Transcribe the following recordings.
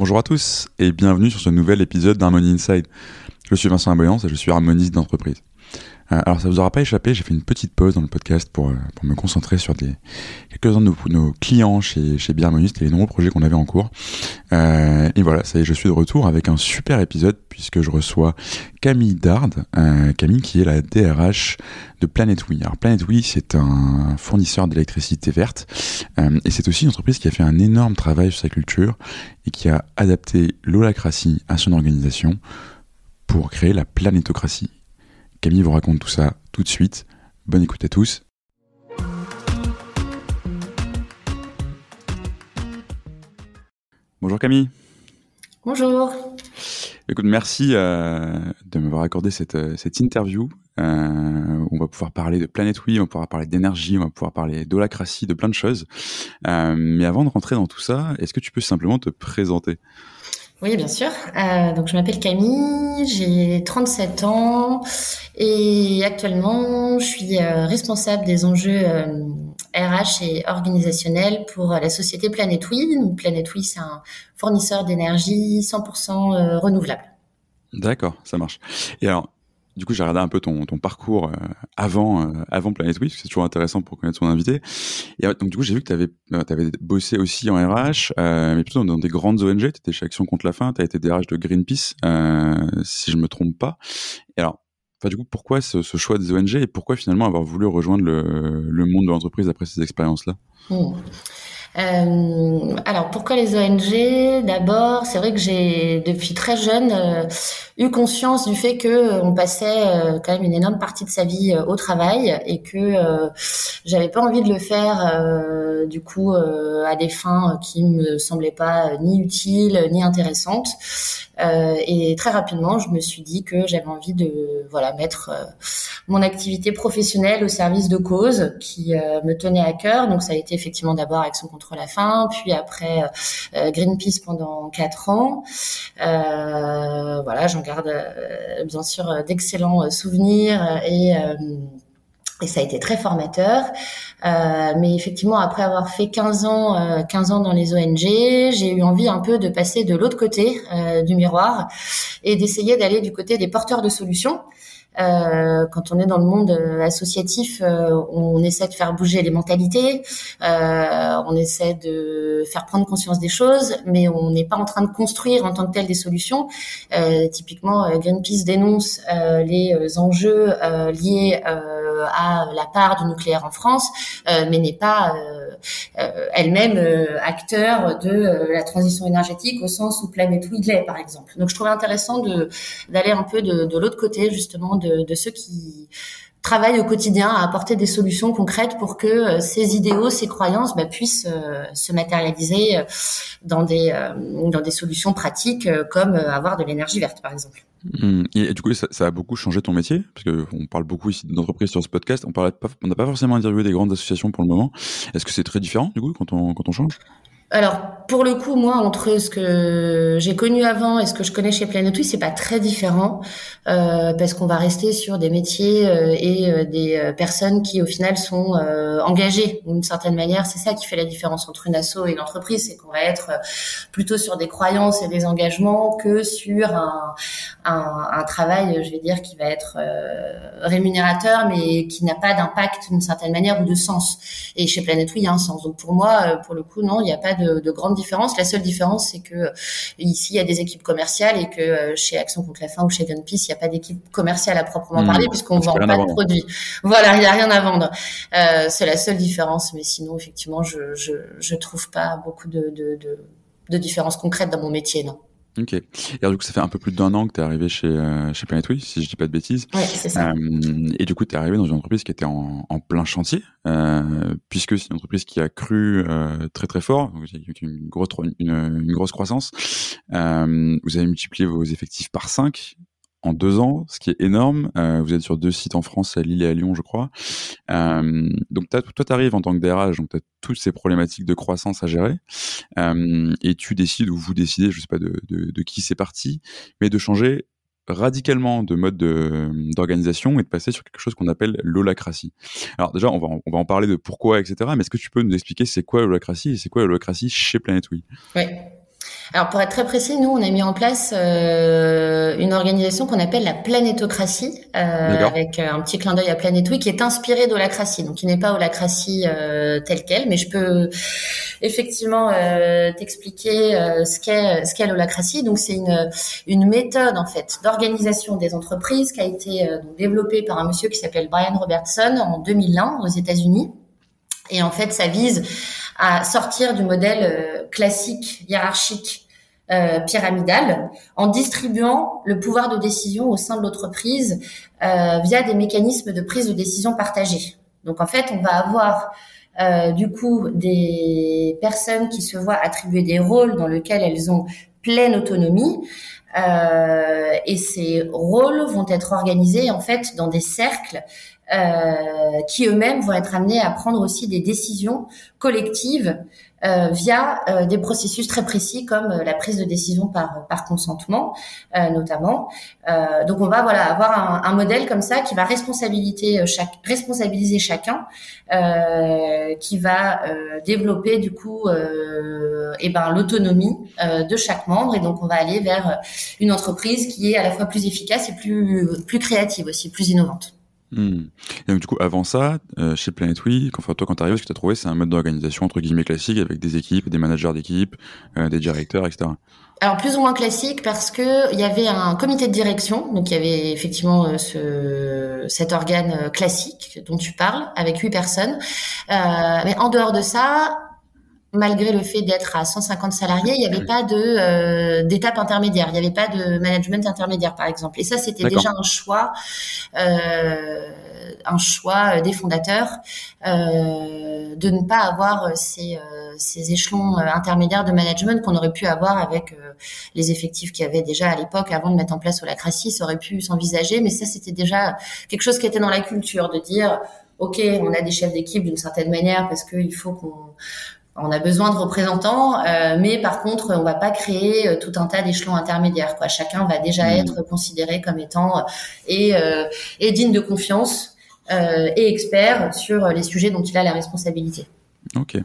Bonjour à tous et bienvenue sur ce nouvel épisode d'Harmony Inside. Je suis Vincent Aboyance et je suis harmoniste d'entreprise. Euh, alors ça vous aura pas échappé, j'ai fait une petite pause dans le podcast pour, euh, me concentrer sur des quelques-uns de nos, clients chez, chez et les nombreux projets qu'on avait en cours. Euh, et voilà, ça y est, je suis de retour avec un super épisode puisque je reçois Camille Dard, Camille qui est la DRH de Planet We. Alors Planet We, c'est un fournisseur d'électricité verte et c'est aussi une entreprise qui a fait un énorme travail sur sa culture et qui a adapté l'holacratie à son organisation pour créer la planétocratie. Camille vous raconte tout ça tout de suite. Bonne écoute à tous. Bonjour Camille. Bonjour. Écoute, merci euh, de m'avoir accordé cette, euh, cette interview. Euh, on va pouvoir parler de Planète Oui, on va pouvoir parler d'énergie, on va pouvoir parler d'holacratie, de plein de choses. Euh, mais avant de rentrer dans tout ça, est-ce que tu peux simplement te présenter? Oui, bien sûr. Euh, donc, je m'appelle Camille, j'ai 37 ans et actuellement, je suis euh, responsable des enjeux euh, RH et organisationnels pour la société. Donc, Planète Oui, c'est un fournisseur d'énergie 100% euh, renouvelable. D'accord, ça marche. Et alors, du coup, j'ai regardé un peu ton, parcours euh, avant, euh, avant Planet Oui, c'est toujours intéressant pour connaître son invité. Et donc, du coup, j'ai vu que tu avais, bossé aussi en RH, euh, mais plutôt dans, des grandes ONG. Tu étais chez Action contre la faim, tu as été DRH de Greenpeace, si je me trompe pas. Et alors, du coup, pourquoi ce, choix des ONG et pourquoi finalement avoir voulu rejoindre le, monde de l'entreprise après ces expériences-là? Mmh. Euh, alors pourquoi les ONG D'abord, c'est vrai que j'ai depuis très jeune euh, eu conscience du fait que euh, on passait euh, quand même une énorme partie de sa vie au travail et que j'avais pas envie de le faire du coup à des fins qui me semblaient pas ni utiles ni intéressantes. et très rapidement, je me suis dit que j'avais envie de voilà mettre mon activité professionnelle au service de causes qui me tenaient à cœur. Donc ça a été effectivement d'abord Action la faim, puis après euh, Greenpeace pendant quatre ans. Euh, voilà, j'en garde euh, bien sûr d'excellents souvenirs et ça a été très formateur. Euh, mais effectivement, après avoir fait 15 ans, euh, 15 ans dans les ONG, j'ai eu envie un peu de passer de l'autre côté euh, du miroir et d'essayer d'aller du côté des porteurs de solutions. Euh, quand on est dans le monde euh, associatif, euh, on essaie de faire bouger les mentalités, on essaie de faire prendre conscience des choses, mais on n'est pas en train de construire en tant que tel des solutions. typiquement, Greenpeace dénonce les enjeux liés à la part du nucléaire en France, mais n'est pas elle-même acteur de la transition énergétique au sens où Planète Weedley, par exemple. Donc, je trouvais intéressant d'aller un peu de, de l'autre côté justement de, ceux qui travaillent au quotidien à apporter des solutions concrètes pour que euh, ces idéaux, ces croyances bah, puissent euh, se matérialiser euh, dans des dans des solutions pratiques comme avoir de l'énergie verte par exemple. Mmh. Et, du coup, ça, a beaucoup changé ton métier? Parce que on parle beaucoup ici d'entreprise sur ce podcast. On n'a pas forcément interviewé des grandes associations pour le moment. Est-ce que c'est très différent du coup quand on quand on change? Alors, pour le coup, moi, entre ce que j'ai connu avant et ce que je connais chez Planet c'est pas très différent euh, parce qu'on va rester sur des métiers euh, et euh, des personnes qui, au final, sont engagées d'une certaine manière. C'est ça qui fait la différence entre une asso et une entreprise, c'est qu'on va être plutôt sur des croyances et des engagements que sur un, un, un travail, je vais dire, qui va être rémunérateur, mais qui n'a pas d'impact d'une certaine manière ou de sens. Et chez Planet il y a un sens. Donc pour moi, pour le coup, non, il n'y a pas de, de grande différence. La seule différence, c'est que ici, il y a des équipes commerciales et que euh, chez Action contre la faim ou chez Greenpeace, il n'y a pas d'équipe commerciale à proprement parler mmh. puisqu'on vend pas de produits. Voilà, il n'y a rien à vendre. Euh, c'est la seule différence, mais sinon, effectivement, je je, je trouve pas beaucoup de, de, de, de différences concrètes dans mon métier, non. Ok. Et alors, du coup, ça fait un peu plus d'un an que tu es arrivé chez, euh, chez Planet Oui, si je dis pas de bêtises. Ouais, c'est ça. Euh, et du coup, tu es arrivé dans une entreprise qui était en, en plein chantier, euh, puisque c'est une entreprise qui a cru euh, très très fort, donc une grosse, une, une grosse croissance. Euh, vous avez multiplié vos effectifs par 5 en deux ans, ce qui est énorme. Euh, vous êtes sur deux sites en France, à Lille et à Lyon, je crois. Euh, donc toi, tu arrives en tant que DRH, donc tu as toutes ces problématiques de croissance à gérer, euh, et tu décides, ou vous décidez, je sais pas de, qui c'est parti, mais de changer radicalement de mode d'organisation et de passer sur quelque chose qu'on appelle l'holacratie. Alors déjà, on va, on va en parler de pourquoi, etc. Mais est-ce que tu peux nous expliquer c'est quoi l'holacratie et c'est quoi l'holacratie chez Planet Oui Oui. Alors pour être très précis, nous on a mis en place euh, une organisation qu'on appelle la planétocratie, euh, avec euh, un petit clin d'œil à Planète qui est inspirée d'holacratie, donc qui n'est pas holacratie euh, telle quelle, mais je peux effectivement euh, t'expliquer euh, ce qu'est ce qu'est l'holacratie. Donc c'est une une méthode en fait d'organisation des entreprises qui a été développée par un monsieur qui s'appelle Brian Robertson en 2001 aux États-Unis. Et en fait, ça vise à sortir du modèle classique hiérarchique euh, pyramidale en distribuant le pouvoir de décision au sein de l'entreprise euh, via des mécanismes de prise de décision partagés. Donc en fait, on va avoir euh, du coup des personnes qui se voient attribuer des rôles dans lesquels elles ont pleine autonomie. Euh, et ces rôles vont être organisés en fait dans des cercles euh, qui eux-mêmes vont être amenés à prendre aussi des décisions collectives euh, via euh, des processus très précis comme euh, la prise de décision par consentement notamment. donc on va voilà avoir un, un, modèle comme ça qui va responsabiliser chacun, qui va développer du coup eh ben l'autonomie de chaque membre et donc on va aller vers une entreprise qui est à la fois plus efficace et plus plus créative aussi, plus innovante. Hmm. Et donc, du coup, avant ça, euh, chez Planet We, quand, toi, quand tu ce que tu trouvé, c'est un mode d'organisation entre guillemets classique avec des équipes, des managers d'équipe, euh, des directeurs, etc. Alors plus ou moins classique parce que il y avait un comité de direction, donc il y avait effectivement euh, ce, cet organe euh, classique dont tu parles avec huit personnes. Euh, mais en dehors de ça, malgré le fait d'être à 150 salariés, il n'y avait pas de euh, d'étape intermédiaire, il n'y avait pas de management intermédiaire par exemple. Et ça, c'était déjà un choix, euh, un choix des fondateurs euh, de ne pas avoir ces, euh, ces échelons intermédiaires de management qu'on aurait pu avoir avec les effectifs qu'il y avait déjà à l'époque avant de mettre en place Holacracy, ça aurait pu s'envisager, mais ça c'était déjà quelque chose qui était dans la culture de dire ok, on a des chefs d'équipe d'une certaine manière parce qu'il faut qu'on on a besoin de représentants, euh, mais par contre, on va pas créer euh, tout un tas d'échelons intermédiaires. Quoi. Chacun va déjà mmh. être considéré comme étant euh, et, et digne de confiance et expert sur les sujets dont il a la responsabilité. Ok.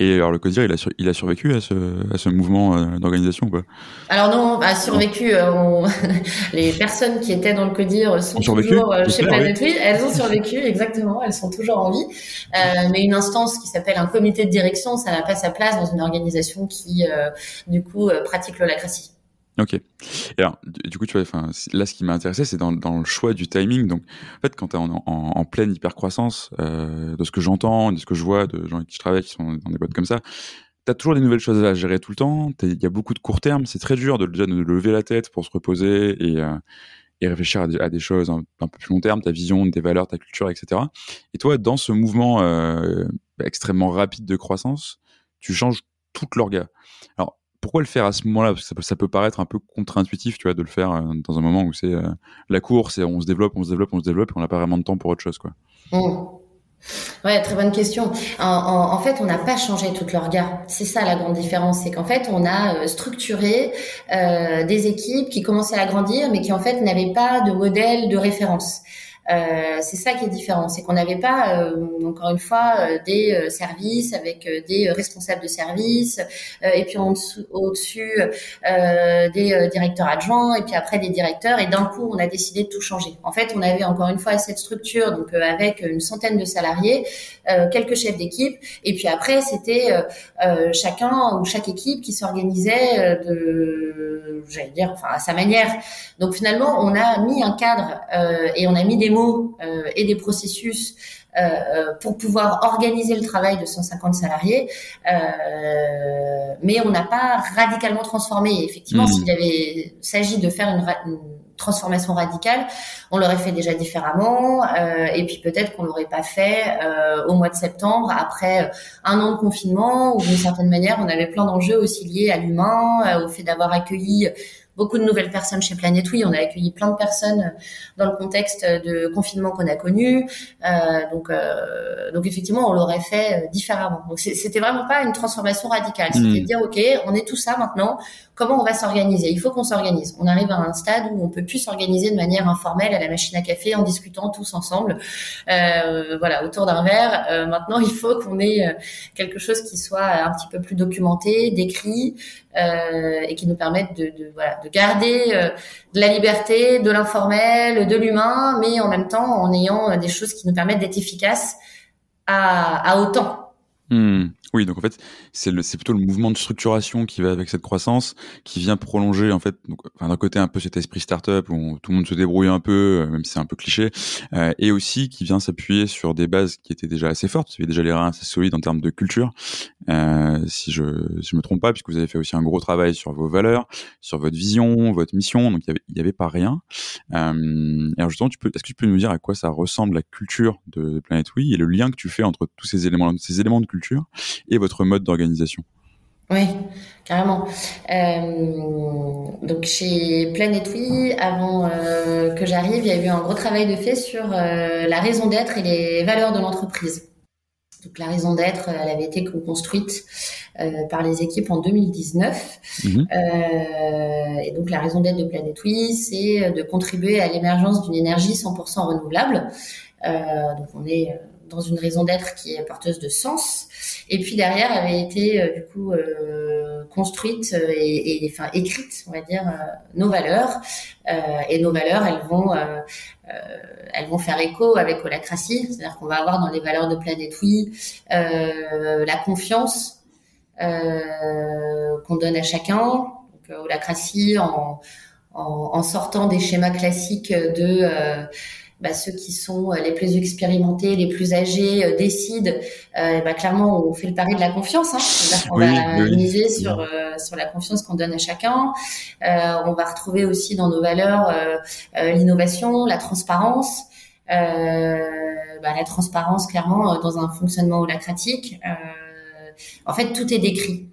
Et alors le CODIR, il a, il a survécu à ce, à ce mouvement euh, d'organisation quoi Alors non, a survécu. Euh, les personnes qui étaient dans le CODIR sont toujours euh, chez Planet Elles ont survécu, exactement. Elles sont toujours en vie. mais une instance qui s'appelle un comité de direction, ça n'a pas sa place dans une organisation qui, du coup, pratique l'holacratie. Ok. Et alors, du coup, tu vois, enfin, là, ce qui m'a intéressé, c'est dans, dans, le choix du timing. Donc, en fait, quand tu es en, en, en, pleine hypercroissance, euh, de ce que j'entends, de ce que je vois, de gens avec qui je travaille, qui sont dans des boîtes comme ça, tu as toujours des nouvelles choses à gérer tout le temps. Il y a beaucoup de court terme. C'est très dur de, de, de, lever la tête pour se reposer et, euh, et réfléchir à des, à des choses un, peu plus long terme, ta vision, tes valeurs, ta culture, etc. Et toi, dans ce mouvement euh, extrêmement rapide de croissance, tu changes toute l'orga. Alors, pourquoi le faire à ce moment-là? Parce que ça peut, paraître un peu contre-intuitif, tu vois, de le faire euh, dans un moment où c'est euh, la course et on se développe, on se développe, on se développe et on n'a pas vraiment de temps pour autre chose, quoi. Mmh. Ouais, très bonne question. En, fait, on n'a pas changé toute leur regard. C'est ça la grande différence, c'est qu'en fait, on a euh, structuré des équipes qui commençaient à grandir, mais qui en fait n'avaient pas de modèle de référence. Euh, c'est ça qui est différent, c'est qu'on n'avait pas, euh, encore une fois, euh, des services avec des responsables de services, et puis au-dessus des directeurs adjoints, et puis après des directeurs, et d'un coup, on a décidé de tout changer. En fait, on avait encore une fois cette structure, donc avec une centaine de salariés, quelques chefs d'équipe, et puis après, c'était chacun ou chaque équipe qui s'organisait de, j'allais dire, enfin à sa manière. Donc finalement, on a mis un cadre et on a mis des euh, et des processus euh, euh, pour pouvoir organiser le travail de 150 salariés, mais on n'a pas radicalement transformé. effectivement, hmm. s'il avait s'agit de faire une, transformation radicale, on l'aurait fait déjà différemment, et puis peut-être qu'on l'aurait pas fait au mois de septembre après un an de confinement où d'une certaine manière on avait plein d'enjeux aussi liés à l'humain, au fait d'avoir accueilli beaucoup de nouvelles personnes chez Planète Oui. On a accueilli plein de personnes euh, dans le contexte de confinement qu'on a connu. Euh, donc, euh, donc effectivement, on l'aurait fait différemment. Donc c'était vraiment pas une transformation radicale. C'était de hmm. dire ok, on est tout ça maintenant. Comment on va s'organiser. Il faut qu'on s'organise. On arrive à un stade où on peut plus s'organiser de manière informelle à la machine à café en discutant tous ensemble, euh, voilà, autour d'un verre. Euh, maintenant, il faut qu'on ait euh, quelque chose qui soit un petit peu plus documenté, décrit, euh, et qui nous permette de, voilà, de garder de la liberté, de l'informel, de l'humain, mais en même temps en ayant des choses qui nous permettent d'être efficaces à, à autant. Hmm. Oui, donc en fait, c'est plutôt le mouvement de structuration qui va avec cette croissance, qui vient prolonger en fait, enfin, d'un côté un peu cet esprit startup où tout le monde se débrouille un peu, euh, même si c'est un peu cliché, euh, et aussi qui vient s'appuyer sur des bases qui étaient déjà assez fortes. Vous déjà les reins assez solides en termes de culture, euh, si je si je me trompe pas, puisque vous avez fait aussi un gros travail sur vos valeurs, sur votre vision, votre mission. Donc il y avait avait pas rien. Euh, alors justement, est-ce que tu peux nous dire à quoi ça ressemble la culture de Planet Oui et le lien que tu fais entre tous ces éléments ces éléments de culture et votre mode d'organisation oui, carrément. Euh, donc chez Planet Oui, avant euh, que j'arrive, il y a eu un gros travail de fait sur euh, la raison d'être et les valeurs de l'entreprise. Donc la raison d'être, elle avait été construite par les équipes en 2019. Mhm. et donc la raison d'être de Planet Oui, c'est de contribuer à l'émergence d'une énergie 100% renouvelable. donc on est dans une raison d'être qui est porteuse de sens. Et puis derrière avait été euh, du coup euh, construite euh, et, et, enfin écrite, on va dire, nos valeurs. et nos valeurs, elles vont elles vont faire écho avec Holacracy, c'est-à-dire qu'on va avoir dans les valeurs de Planète Oui la confiance qu'on donne à chacun. Donc Holacracy en, en, en, sortant des schémas classiques de bah, ceux qui sont euh, les plus expérimentés, les plus âgés euh, décident. Euh, bah, clairement, on fait le pari de la confiance. Hein. On va miser sur euh, sur la confiance qu'on donne à chacun. on va retrouver aussi dans nos valeurs l'innovation, la transparence. Bah, la transparence, clairement, dans un fonctionnement holacratique. en fait, tout est décrit.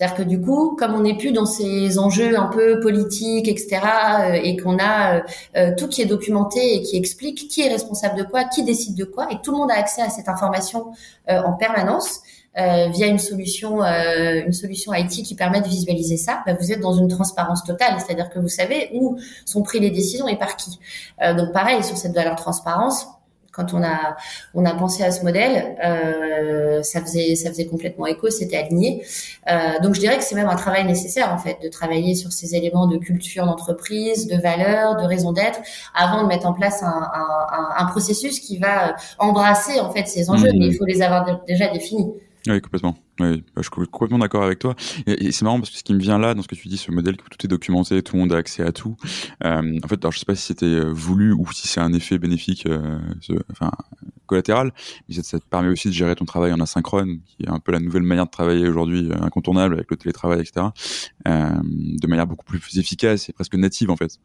C'est-à-dire que du coup, comme on n'est plus dans ces enjeux un peu politiques, etc., euh, et qu'on a euh, euh, tout qui est documenté et qui explique qui est responsable de quoi, qui décide de quoi, et tout le monde a accès à cette information en permanence via une solution, une solution IT qui permet de visualiser ça, bah, vous êtes dans une transparence totale, c'est-à-dire que vous savez où sont prises les décisions et par qui. donc pareil sur cette valeur transparence quand on a on a pensé à ce modèle, euh, ça faisait ça faisait complètement écho, c'était aligné. Euh, donc je dirais que c'est même un travail nécessaire en fait de travailler sur ces éléments de culture d'entreprise, de valeurs, de raison d'être, avant de mettre en place un, un, un, processus qui va embrasser en fait ces enjeux, mmh. mais il faut les avoir déjà définis. Oui, complètement. Oui, bah, je suis complètement d'accord avec toi. Et, c'est marrant parce que ce qui me vient là, dans ce que tu dis, ce modèle que tout est documenté, tout le monde a accès à tout. Euh, en fait, alors je sais pas si c'était euh, voulu ou si c'est un effet bénéfique, euh, enfin collatéral, mais ça, te permet aussi de gérer ton travail en asynchrone, qui est un peu la nouvelle manière de travailler aujourd'hui, euh, incontournable avec le télétravail, etc. Euh, de manière beaucoup plus efficace et presque native en fait.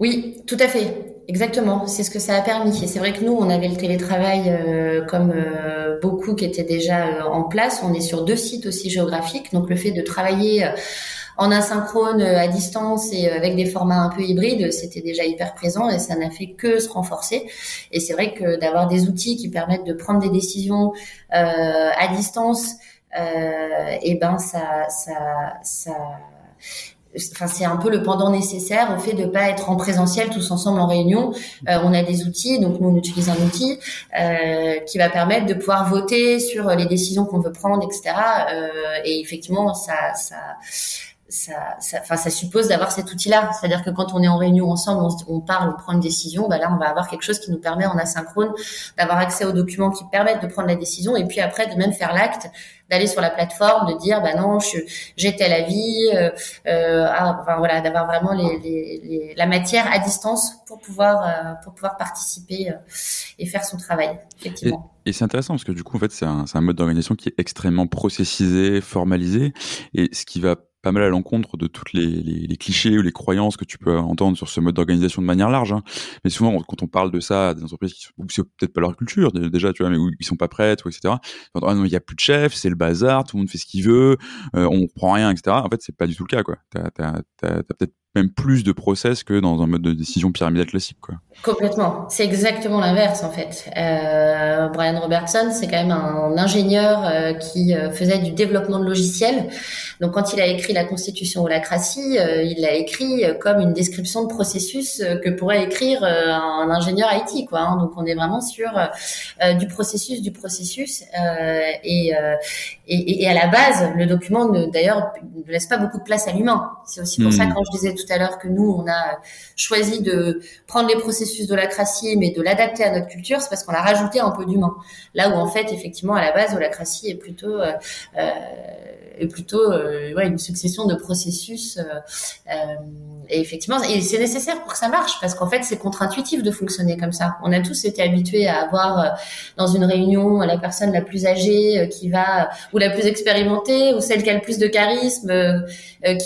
Oui, tout à fait, exactement. C'est ce que ça a permis. Et c'est vrai que nous, on avait le télétravail euh, comme euh, beaucoup qui étaient déjà euh, en place. On est sur deux sites aussi géographiques, donc le fait de travailler en asynchrone, à distance et avec des formats un peu hybrides, c'était déjà hyper présent et ça n'a fait que se renforcer. Et c'est vrai que d'avoir des outils qui permettent de prendre des décisions à distance, et ben ça, ça, ça enfin c'est un peu le pendant nécessaire au fait de pas être en présentiel tous ensemble en réunion. Euh, on a des outils, donc nous on utilise un outil euh, qui va permettre de pouvoir voter sur les décisions qu'on veut prendre, etc. Euh, et effectivement, ça, ça ça, ça, ça suppose d'avoir cet outil-là. C'est-à-dire que quand on est en réunion ensemble, on, parle, on prend une décision, bah là, on va avoir quelque chose qui nous permet en asynchrone d'avoir accès aux documents qui permettent de prendre la décision et puis après de même faire l'acte, d'aller sur la plateforme, de dire, bah non, j'ai tel avis, euh, euh, ah, enfin voilà, d'avoir vraiment les, les, les, la matière à distance pour pouvoir euh, pour pouvoir participer euh, et faire son travail. Effectivement. Et, et c'est intéressant parce que du coup, en fait, c'est un, un mode d'organisation qui est extrêmement processisé, formalisé, et ce qui va pas mal à l'encontre de toutes les, clichés ou les croyances que tu peux entendre sur ce mode d'organisation de manière large. Hein. Mais souvent, quand on parle de ça à des entreprises qui sont, c'est peut-être pas leur culture déjà, tu vois, mais où ils sont pas prêtes, etc. Ah non, il y a plus de chef, c'est le bazar, tout le monde fait ce qu'il veut, euh, on prend rien, etc. En fait, c'est pas du tout le cas, quoi. Peut-être même plus de process que dans un mode de décision pyramidale classique, quoi. Complètement. C'est exactement l'inverse, en fait. Euh, Brian Robertson, c'est quand même un ingénieur euh, qui euh, faisait du développement de logiciels. Donc, quand il a écrit la Constitution holacratie, euh, il l'a écrit comme une description de processus que pourrait écrire un ingénieur IT, quoi. Hein. Donc, on est vraiment sur du processus, du processus. Et, et, et, à la base, le document, d'ailleurs, ne laisse pas beaucoup de place à l'humain. C'est aussi pour ça, hmm. quand je disais tout à l'heure que nous, on a choisi de prendre les processus de l'acratie, mais de l'adapter à notre culture, c'est parce qu'on a rajouté un peu d'humain. Là où, en fait, effectivement, à la base, l'acratie est plutôt... Euh, euh, est plutôt euh, une succession de processus. Et effectivement, c'est nécessaire pour que ça marche, parce qu'en fait, c'est contre-intuitif de fonctionner comme ça. On a tous été habitués à avoir dans une réunion la personne la plus âgée qui va, ou la plus expérimentée, ou celle qui a le plus de charisme,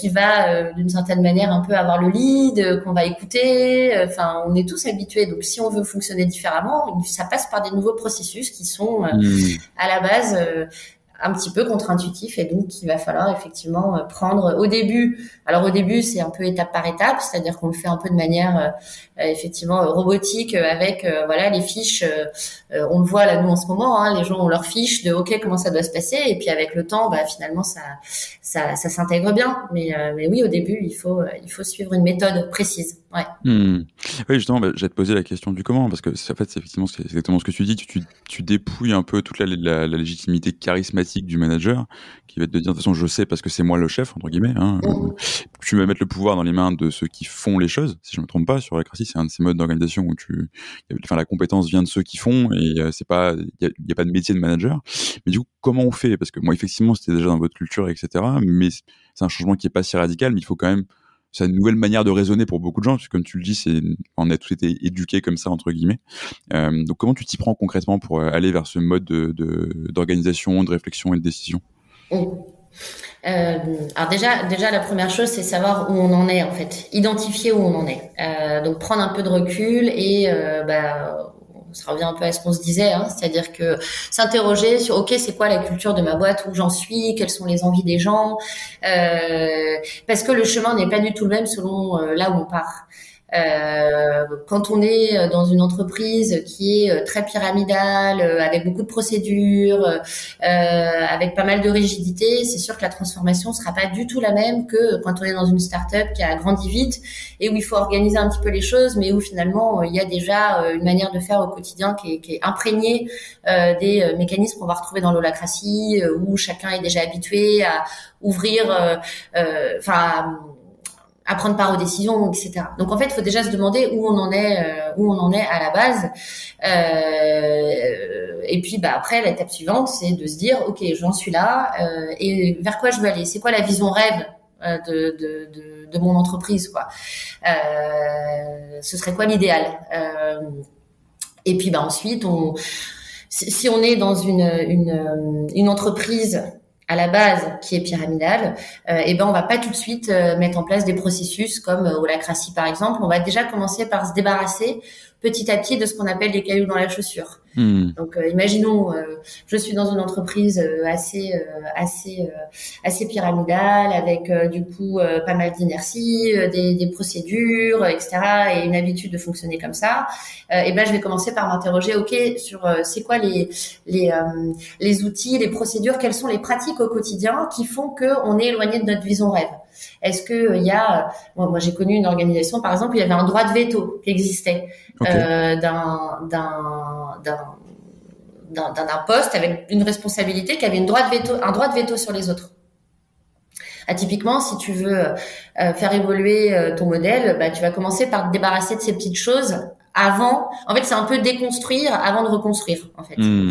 qui va d'une certaine manière un peu avoir le lead, qu'on va écouter. Enfin, on est tous habitués. Donc, si on veut fonctionner différemment, ça passe par des nouveaux processus qui sont mmh. à la base un petit peu contre-intuitif et donc il va falloir effectivement euh, prendre au début. Alors au début c'est un peu étape par étape, c'est-à-dire qu'on le fait un peu de manière euh, euh, effectivement robotique avec voilà les fiches. on le voit là nous en ce moment, hein, les gens ont leurs fiches de ok comment ça doit se passer et puis avec le temps bah finalement ça ça, ça s'intègre bien. Mais mais oui au début il faut il faut suivre une méthode précise. Ouais. Hmm. Oui justement bah, j'ai te poser la question du comment parce que en fait c'est effectivement c'est exactement ce que tu dis. Tu, tu, tu dépouilles un peu toute la, la, la légitimité charismatique du manager qui va te dire de toute façon je sais parce que c'est moi le chef entre guillemets hein. mmh. tu vas mettre le pouvoir dans les mains de ceux qui font les choses si je me trompe pas sur la c'est un de ces modes d'organisation où tu enfin la compétence vient de ceux qui font et euh, c'est pas il y, a pas de métier de manager mais du coup comment on fait? Parce que moi effectivement c'était déjà dans votre culture etc mais c'est un changement qui est pas si radical mais il faut quand même c'est une nouvelle manière de raisonner pour beaucoup de gens, puisque comme tu le dis, c'est on a tous été éduqués comme ça entre guillemets. Euh, donc comment tu t'y prends concrètement pour euh, aller vers ce mode d'organisation, de, de, réflexion et de décision? Oh. euh, alors déjà, déjà la première chose, c'est savoir où on en est en fait, identifier où on en est. Donc prendre un peu de recul et bah, ça revient un peu à ce qu'on se disait, hein, c'est-à-dire que s'interroger sur ok c'est quoi la culture de ma boîte, où j'en suis, quelles sont les envies des gens, euh, parce que le chemin n'est pas du tout le même selon euh, là où on part. Euh, quand on est dans une entreprise qui est euh, très pyramidale, euh, avec beaucoup de procédures, euh, avec pas mal de rigidité, c'est sûr que la transformation sera pas du tout la même que quand on est dans une start-up qui a grandi vite et où il faut organiser un petit peu les choses, mais où finalement il y a déjà une manière de faire au quotidien qui est, qui est imprégnée des mécanismes qu'on va retrouver dans l'holacratie, où chacun est déjà habitué à ouvrir, enfin à prendre part aux décisions, etc. Donc en fait, il faut déjà se demander où on en est, euh, où on en est à la base. Euh, et puis bah après, l'étape suivante, c'est de se dire, ok, j'en suis là, euh, et vers quoi je veux aller? C'est quoi la vision rêve euh, de, de, de, de, mon entreprise, quoi? Euh, Ce serait quoi l'idéal? Et puis bah ensuite, on si on est dans une, une, une entreprise à la base qui est pyramidale, euh, et ben on va pas tout de suite euh, mettre en place des processus comme euh, holacratie par exemple. On va déjà commencer par se débarrasser petit à petit de ce qu'on appelle des cailloux dans la chaussure. Hmm. Donc, euh, imaginons, euh, je suis dans une entreprise euh, assez, assez, assez pyramidale, avec du coup pas mal d'inertie, des, des, procédures, etc., et une habitude de fonctionner comme ça. et ben, je vais commencer par m'interroger, ok, sur c'est quoi les les les outils, les procédures, quelles sont les pratiques au quotidien qui font que on est éloigné de notre vision rêve? Est-ce que il y a, moi, j'ai connu une organisation par exemple, il y avait un droit de veto qui existait euh, d'un d'un d'un poste avec une responsabilité qui avait une droit de veto, un droit de veto sur les autres. Ah, typiquement, si tu veux euh, faire évoluer euh, ton modèle, bah, tu vas commencer par te débarrasser de ces petites choses avant. En fait, c'est un peu déconstruire avant de reconstruire. En fait, mmh,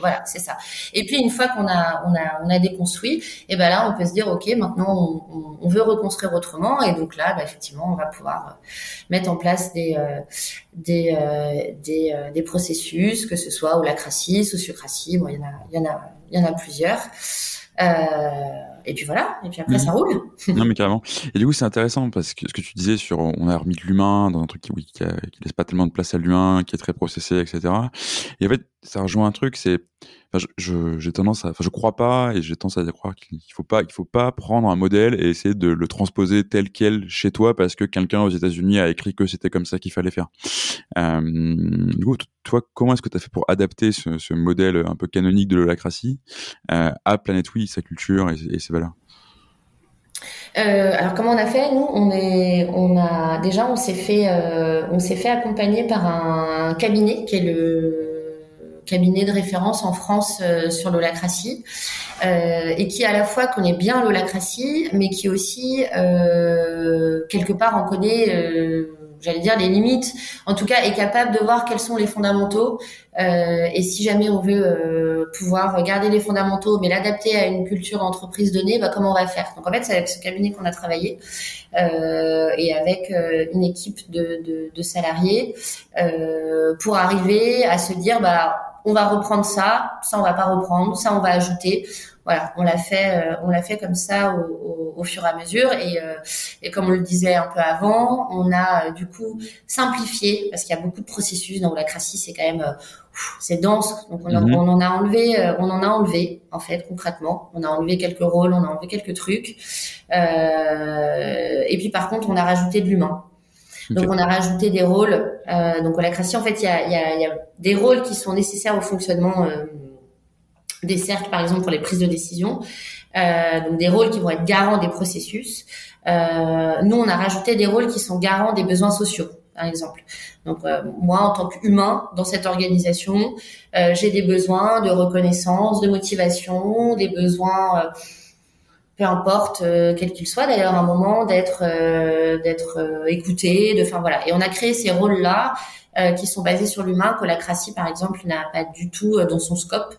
voilà, c'est ça. Et puis une fois qu'on a on a on a déconstruit, et eh ben là, on peut se dire ok, maintenant on, veut reconstruire autrement. Et donc là, bah, effectivement, on va pouvoir mettre en place des euh, des euh, des, euh, des processus, que ce soit holacratie, sociocratie. Bon, il y en a il y en a il y en a plusieurs. Euh, et puis voilà, et puis après ça mhm. roule. non mais carrément. Et du coup c'est intéressant parce que ce que tu disais sur on a remis de l'humain dans un truc qui, oui, qui, laisse pas tellement de place à l'humain, qui est très processé, etc. Et en fait ça rejoint un truc, c'est je, j'ai tendance à, enfin, je crois pas et j'ai tendance à croire qu'il faut pas, il faut pas prendre un modèle et essayer de le transposer tel quel chez toi parce que quelqu'un aux États-Unis a écrit que c'était comme ça qu'il fallait faire. Euh, du coup, toi, comment est-ce que tu as fait pour adapter ce, modèle un peu canonique de l'holacratie euh, à Planet Oui, sa culture et, et ses valeurs? Euh, alors comment on a fait? Nous, on est, on a déjà, on s'est fait, euh, on s'est fait accompagner par un cabinet qui est le cabinet de référence en France euh, sur l'holacratie euh, et qui à la fois connaît bien l'holacratie, mais qui aussi euh, quelque part en connaît j'allais dire les limites, en tout cas est capable de voir quels sont les fondamentaux et si jamais on veut pouvoir garder les fondamentaux mais l'adapter à une culture entreprise donnée, bah, comment on va faire? Donc en fait c'est avec ce cabinet qu'on a travaillé et avec une équipe de, de, salariés pour arriver à se dire bah on va reprendre ça, ça on va pas reprendre, ça on va ajouter voilà, on l'a fait, euh, on l'a fait comme ça au, au, au, fur et à mesure. Et, euh, et comme on le disait un peu avant, on a euh, du coup simplifié parce qu'il y a beaucoup de processus. Dans la crassie, c'est quand même c'est dense, donc on, mm-hmm. on, en a enlevé, on en a enlevé en fait concrètement. On a enlevé quelques rôles, on a enlevé quelques trucs. et puis par contre, on a rajouté de l'humain. Donc on a rajouté des rôles. Euh, donc la création, en fait, il y a, y, a, y a, des rôles qui sont nécessaires au fonctionnement euh, des cercles, par exemple, pour les prises de décision. Euh, donc des rôles qui vont être garants des processus. Nous, on a rajouté des rôles qui sont garants des besoins sociaux, par exemple. Donc moi, en tant qu'humain dans cette organisation, euh, j'ai des besoins de reconnaissance, de motivation, des besoins, peu importe euh, quel qu'il soit, d'ailleurs, un moment d'être d'être écouté, de, enfin voilà. Et on a créé ces rôles-là qui sont basés sur l'humain, que la Crassie, par exemple, n'a pas du tout dans son scope.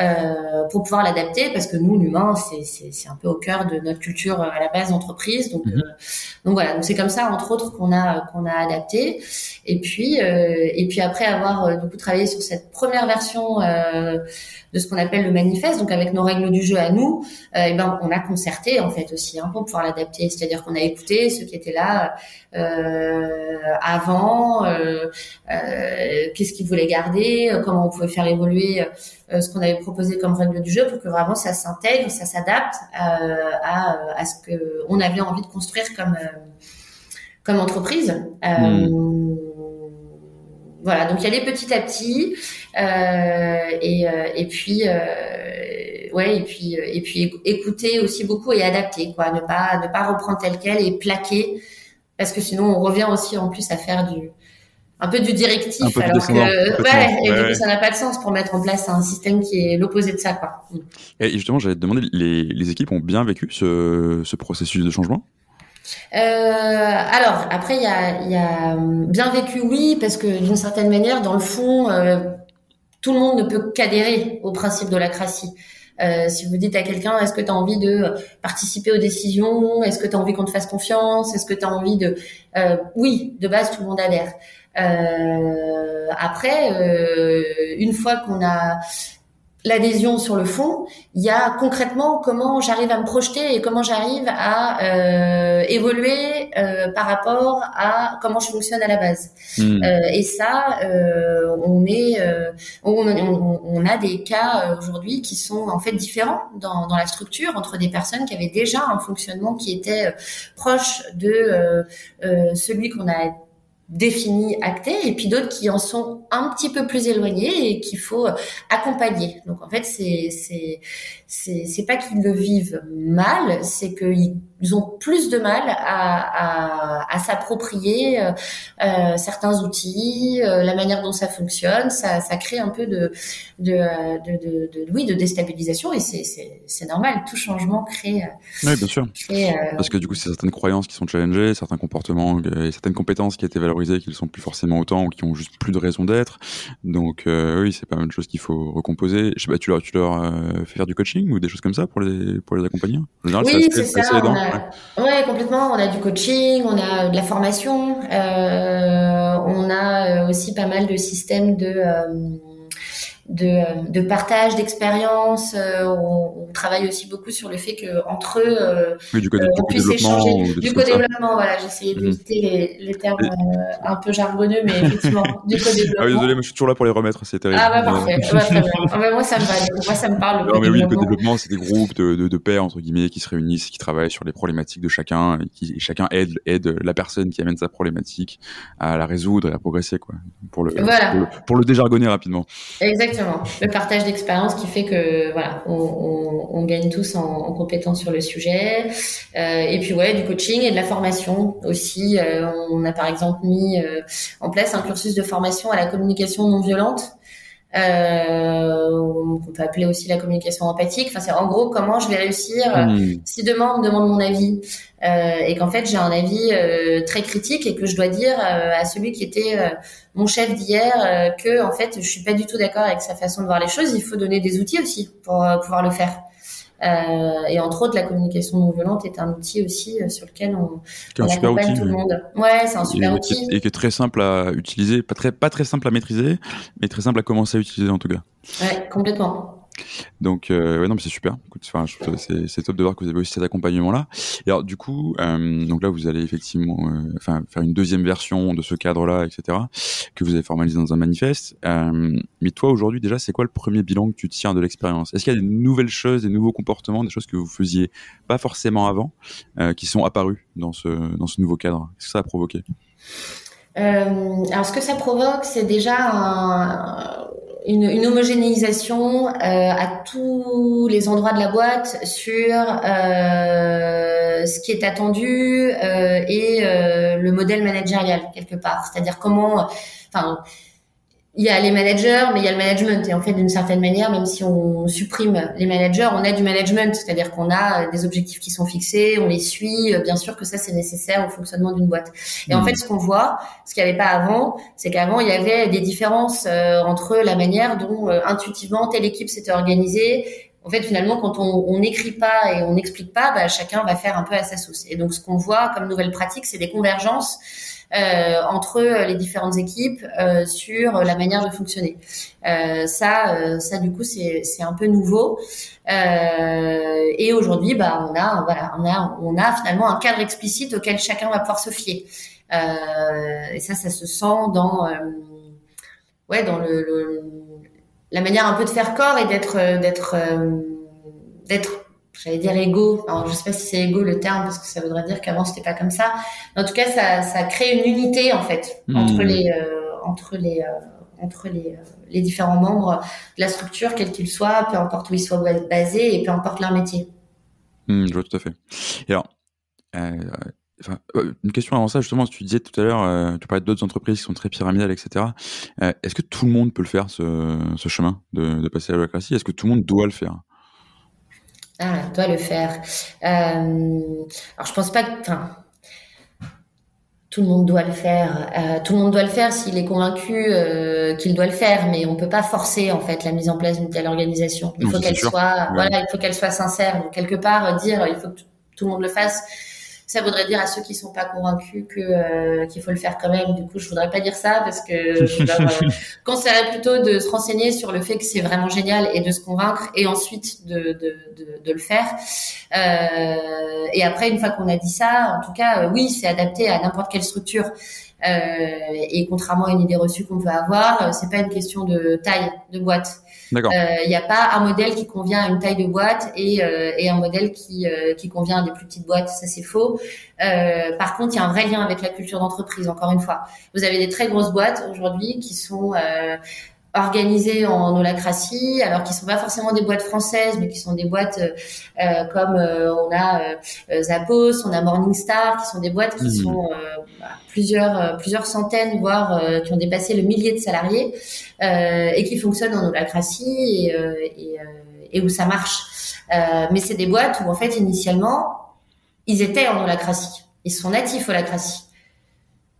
Euh, pour pouvoir l'adapter parce que nous l'humain c'est c'est un peu au cœur de notre culture à la base d'entreprise donc mm-hmm. euh, donc voilà donc c'est comme ça entre autres qu'on a qu'on a adapté et puis euh, et puis après avoir euh, du coup travaillé sur cette première version euh, de ce qu'on appelle le manifeste donc avec nos règles du jeu à nous et ben on a concerté en fait aussi hein, pour pouvoir l'adapter c'est-à-dire qu'on a écouté ceux qui étaient là avant qu'est-ce qu'ils voulaient garder comment on pouvait faire évoluer euh, ce qu'on avait proposé comme règle du jeu pour que vraiment ça s'intègre, ça s'adapte euh, à, ce que on avait envie de construire comme euh, comme entreprise. Mm. Voilà, donc il y allait petit à petit et, et puis ouais et puis et puis écouter aussi beaucoup et adapter quoi, ne pas ne pas reprendre tel quel et plaquer parce que sinon on revient aussi en plus à faire du un peu du directif, alors que ouais, et du coup, ça n'a pas de sens pour mettre en place un système qui est l'opposé de ça, quoi. Et justement, j'allais te demander, les, les équipes ont bien vécu ce, ce processus de changement? Euh, alors après il y a, y a bien vécu oui parce que d'une certaine manière dans le fond euh, tout le monde ne peut qu'adhérer au principe de la cratie. Euh, si vous dites à quelqu'un, est-ce que tu as envie de participer aux décisions? Est-ce que tu as envie qu'on te fasse confiance? Est-ce que tu as envie de... Euh, oui, de base, tout le monde adhère. Euh, après, euh, une fois qu'on a l'adhésion sur le fond, il y a concrètement comment j'arrive à me projeter et comment j'arrive à euh, évoluer euh, par rapport à comment je fonctionne à la base. Hmm. Euh, et ça, euh, on est, on, on, on, a des cas aujourd'hui qui sont en fait différents dans, dans, la structure entre des personnes qui avaient déjà un fonctionnement qui était proche de celui qu'on a définis, actés, et puis d'autres qui en sont un petit peu plus éloignés et qu'il faut accompagner. Donc en fait, c'est c'est c'est pas qu'ils le vivent mal, c'est qu'ils ils ont plus de mal à, à, à s'approprier euh, euh, certains outils, euh, la manière dont ça fonctionne. Ça, ça crée un peu de, de, de, de, de oui, de déstabilisation et c'est normal. Tout changement crée. Oui, bien sûr. Crée, euh, Parce que du coup, c'est certaines croyances qui sont challengées, certains comportements et certaines compétences qui étaient valorisées, qui ne sont plus forcément autant ou qui ont juste plus de raison d'être. Donc oui, c'est pas mal de choses qu'il faut recomposer. Je sais pas, tu leur, tu leur fais faire du coaching ou des choses comme ça pour les, pour les accompagner? En général, oui, c'est ça. Aidant, ouais. complètement. On a du coaching, on a de la formation, euh, on a euh, aussi pas mal de systèmes de de, de partage d'expérience. On, on, travaille aussi beaucoup sur le fait que entre eux, du code, on puisse échanger du co-développement. Voilà, j'essayais d'éviter les, les, termes un peu jargonneux, mais effectivement du co-développement. Ah oui, désolé, mais je suis toujours là pour les remettre. C'est terrible. Ah bah parfait. bah, très bien. Ah, bah, moi ça me va. Moi ça me parle. Non mais oui, le co-développement, c'est des groupes de, de, de pairs entre guillemets qui se réunissent, qui travaillent sur les problématiques de chacun, et qui et chacun aide aide la personne qui amène sa problématique à la résoudre et à progresser quoi. Pour le, pour le, déjargonner rapidement. Exactement. Le partage d'expérience qui fait que voilà, on, on, on gagne tous en, en, compétences sur le sujet. Euh, et puis ouais, du coaching et de la formation aussi. Euh, on a par exemple mis euh, en place un cursus de formation à la communication non violente euh, on peut appeler aussi la communication empathique. Enfin, c'est en gros comment je vais réussir euh, hmm. si demain on me demande mon avis euh, et qu'en fait j'ai un avis euh, très critique et que je dois dire euh, à celui qui était mon chef d'hier que en fait je suis pas du tout d'accord avec sa façon de voir les choses. Il faut donner des outils aussi pour pouvoir le faire. Euh, et entre autres, la communication non violente est un outil aussi euh, sur lequel on, on accompagne tout le monde. Ouais, c'est un super et, outil. Et qui est très simple à utiliser, pas très, pas très simple à maîtriser, mais très simple à commencer à utiliser en tout cas. Ouais, complètement. Donc, euh, ouais, non, mais c'est super. c'est top de voir que vous avez aussi cet accompagnement-là. Et alors, du coup, euh, donc là, vous allez effectivement, euh, enfin, faire une deuxième version de ce cadre-là, etc., que vous avez formalisé dans un manifeste. Euh, mais toi, aujourd'hui, déjà, c'est quoi le premier bilan que tu tiens de l'expérience? Est-ce qu'il y a des nouvelles choses, des nouveaux comportements, des choses que vous faisiez pas forcément avant, qui sont apparus dans ce dans ce nouveau cadre? Qu'est-ce que ça a provoqué? Alors, ce que ça provoque, c'est déjà un, une, une homogénéisation euh, à tous les endroits de la boîte sur euh, ce qui est attendu euh, et euh, le modèle managérial quelque part. C'est-à-dire comment, enfin, il y a les managers, mais il y a le management. Et en fait, d'une certaine manière, même si on supprime les managers, on a du management. C'est-à-dire qu'on a des objectifs qui sont fixés, on les suit. Bien sûr que ça, c'est nécessaire au fonctionnement d'une boîte. Et en mmh. fait, ce qu'on voit, ce qu'il n'y avait pas avant, c'est qu'avant, il y avait des différences euh, entre la manière dont euh, intuitivement telle équipe s'était organisée. En fait, finalement, quand on n'écrit pas et on n'explique pas, bah, chacun va faire un peu à sa sauce. Et donc, ce qu'on voit comme nouvelle pratique, c'est des convergences euh, entre les différentes équipes euh, sur la manière de fonctionner. Euh, ça, ça du coup, c'est un peu nouveau. et aujourd'hui, bah, on a voilà, on a on a finalement un cadre explicite auquel chacun va pouvoir se fier. et ça, ça se sent dans ouais dans le, le, la manière un peu de faire corps et d'être d'être d'être j'allais dire égaux. Alors, je sais pas si c'est égaux le terme parce que ça voudrait dire qu'avant c'était pas comme ça. en tout cas, ça, ça crée une unité en fait hmm. entre les euh, entre les euh, entre les, euh, les différents membres de la structure, quels qu'ils soient, peu importe où ils soient basés et peu importe leur métier. Hmm, je vois tout à fait. Et alors, Enfin, une question avant ça, justement, tu disais tout à l'heure, tu parlais d'autres entreprises qui sont très pyramidales, etc. Est-ce que tout le monde peut le faire, ce, ce chemin de, de passer à la Est-ce que tout le monde doit le faire? Ah, doit le faire. Euh, alors, je pense pas que. Enfin, tout le monde doit le faire. Euh, tout le monde doit le faire s'il est convaincu euh, qu'il doit le faire, mais on peut pas forcer en fait la mise en place d'une telle organisation. Il faut qu'elle soit, voilà, il faut qu'elle soit sincère. Donc quelque part dire, il faut que tout le monde le fasse ça voudrait dire à ceux qui sont pas convaincus que euh, qu'il faut le faire quand même. Du coup, je voudrais pas dire ça parce que je leur euh, conseillerais plutôt de se renseigner sur le fait que c'est vraiment génial et de se convaincre et ensuite de de, de, de le faire. Euh, et après, une fois qu'on a dit ça, en tout cas, euh, oui, c'est adapté à n'importe quelle structure. Euh, et contrairement à une idée reçue qu'on peut avoir, c'est pas une question de taille de boîte. Il n'y euh, a pas un modèle qui convient à une taille de boîte et, euh, un modèle euh, qui convient à des plus petites boîtes. Ça, c'est faux. par contre, il y a un vrai lien avec la culture d'entreprise, encore une fois. Vous avez des très grosses boîtes aujourd'hui qui sont organisées en holacratie, alors qui sont pas forcément des boîtes françaises, mais qui sont des boîtes euh, comme euh, on a euh, Zappos, on a Morningstar, qui sont des boîtes qui mmh. sont bah, plusieurs plusieurs centaines, voire qui ont dépassé le millier de salariés et qui fonctionnent en holacratie et, et, et où ça marche. mais c'est des boîtes où en fait initialement ils étaient en holacratie, ils sont natifs holacratie.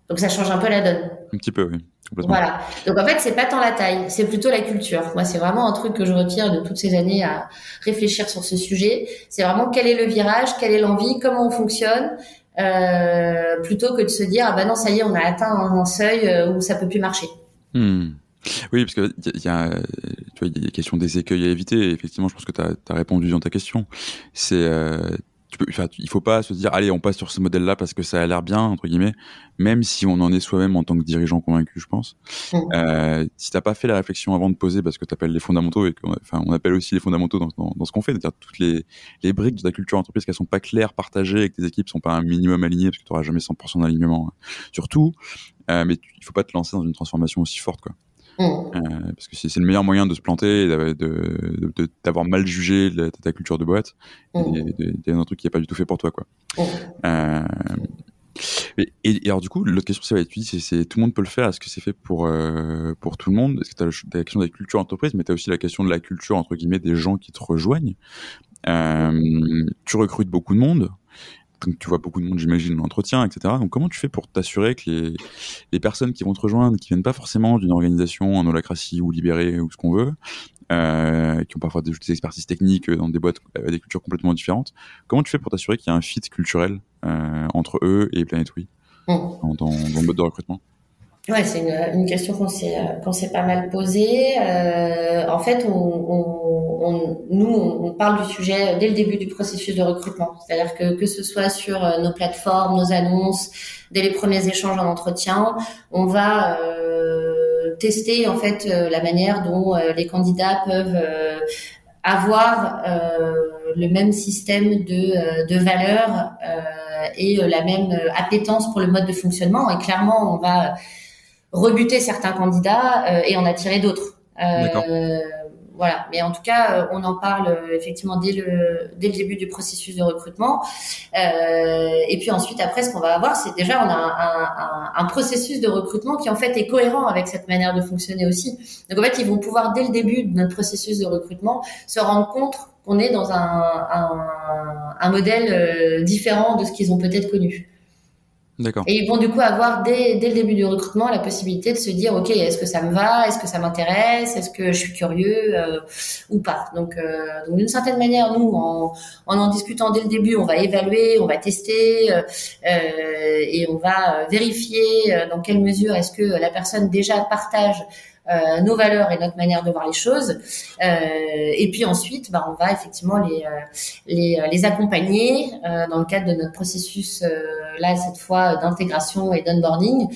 Donc ça change un peu la donne. Un petit peu, oui. Voilà. Donc en fait, c'est pas tant la taille, c'est plutôt la culture. Moi, c'est vraiment un truc que je retire de toutes ces années à réfléchir sur ce sujet. C'est vraiment quel est le virage, quelle est l'envie, comment on fonctionne, euh, plutôt que de se dire ah ben non ça y est, on a atteint un, seuil euh, où ça peut plus marcher. Hmm. Oui, parce qu'il y, y, a, tu vois, il y a des questions des écueils à éviter. effectivement, je pense que tu as, as, répondu dans ta question. C'est euh, tu peux, enfin, il faut pas se dire allez on passe sur ce modèle là parce que ça a l'air bien entre guillemets même si on en est soi-même en tant que dirigeant convaincu je pense mmh. euh, si t'as pas fait la réflexion avant de poser parce que tu appelles les fondamentaux et enfin on appelle aussi les fondamentaux dans, dans, dans ce qu'on fait c'est-à-dire toutes les, les briques de ta culture entreprise qu'elles sont pas claires partagées et que tes équipes sont pas un minimum alignées parce que tu auras jamais 100% d'alignement hein. surtout euh, mais il faut pas te lancer dans une transformation aussi forte quoi Mmh. Euh, parce que c'est le meilleur moyen de se planter, d'avoir de, de, mal jugé la, ta culture de boîte, mmh. et un truc qui n'est pas du tout fait pour toi. Quoi. Mmh. Euh, et, et, alors du coup, l'autre question, c'est tu dis, c'est tout le monde peut le faire. Est-ce que c'est fait pour euh, pour tout le monde? Est-ce que tu as, la question de la culture entreprise, mais tu as aussi la question de la culture entre guillemets des gens qui te rejoignent. Tu recrutes beaucoup de monde tu vois beaucoup de monde, j'imagine, l'entretien, etc. Donc, comment tu fais pour t'assurer que les, les, personnes qui vont te rejoindre, qui viennent pas forcément d'une organisation en holacratie ou libérée ou ce qu'on veut, euh, qui ont parfois des, des, expertises techniques dans des boîtes avec des cultures complètement différentes, comment tu fais pour t'assurer qu'il y a un fit culturel euh, entre eux et Planet mmh. dans, dans le mode de recrutement? Ouais, c'est une, une, question qu'on s'est qu'on s'est pas mal posée. Euh, en fait, on, on, on, nous on parle du sujet dès le début du processus de recrutement. C'est-à-dire que que ce soit sur euh, nos plateformes, nos annonces, dès les premiers échanges en entretien, on va euh, tester en fait euh, la manière dont euh, les candidats peuvent avoir le même système de, de valeurs et la même appétence pour le mode de fonctionnement. Et clairement, on va rebuter certains candidats euh, et en attirer d'autres. Euh, voilà. Mais en tout cas, euh, on en parle effectivement dès le dès le début du processus de recrutement. Euh, et puis ensuite, après, ce qu'on va avoir, c'est déjà on a un, un, un, processus de recrutement qui en fait est cohérent avec cette manière de fonctionner aussi. Donc en fait, ils vont pouvoir dès le début de notre processus de recrutement se rendre compte qu'on est dans un, un, un modèle différent de ce qu'ils ont peut-être connu. Et ils vont du coup avoir dès, le début du recrutement la possibilité de se dire ok est-ce que ça me va, est-ce que ça m'intéresse, est-ce que je suis curieux euh, ou pas? Donc, euh, donc d'une certaine manière nous en, en, discutant dès le début on va évaluer, on va tester euh, et on va vérifier dans quelle mesure est-ce que la personne déjà partage nos valeurs et notre manière de voir les choses. Et puis ensuite, bah, on va effectivement les, les accompagner dans le cadre de notre processus, là cette fois d'intégration et d'onboarding,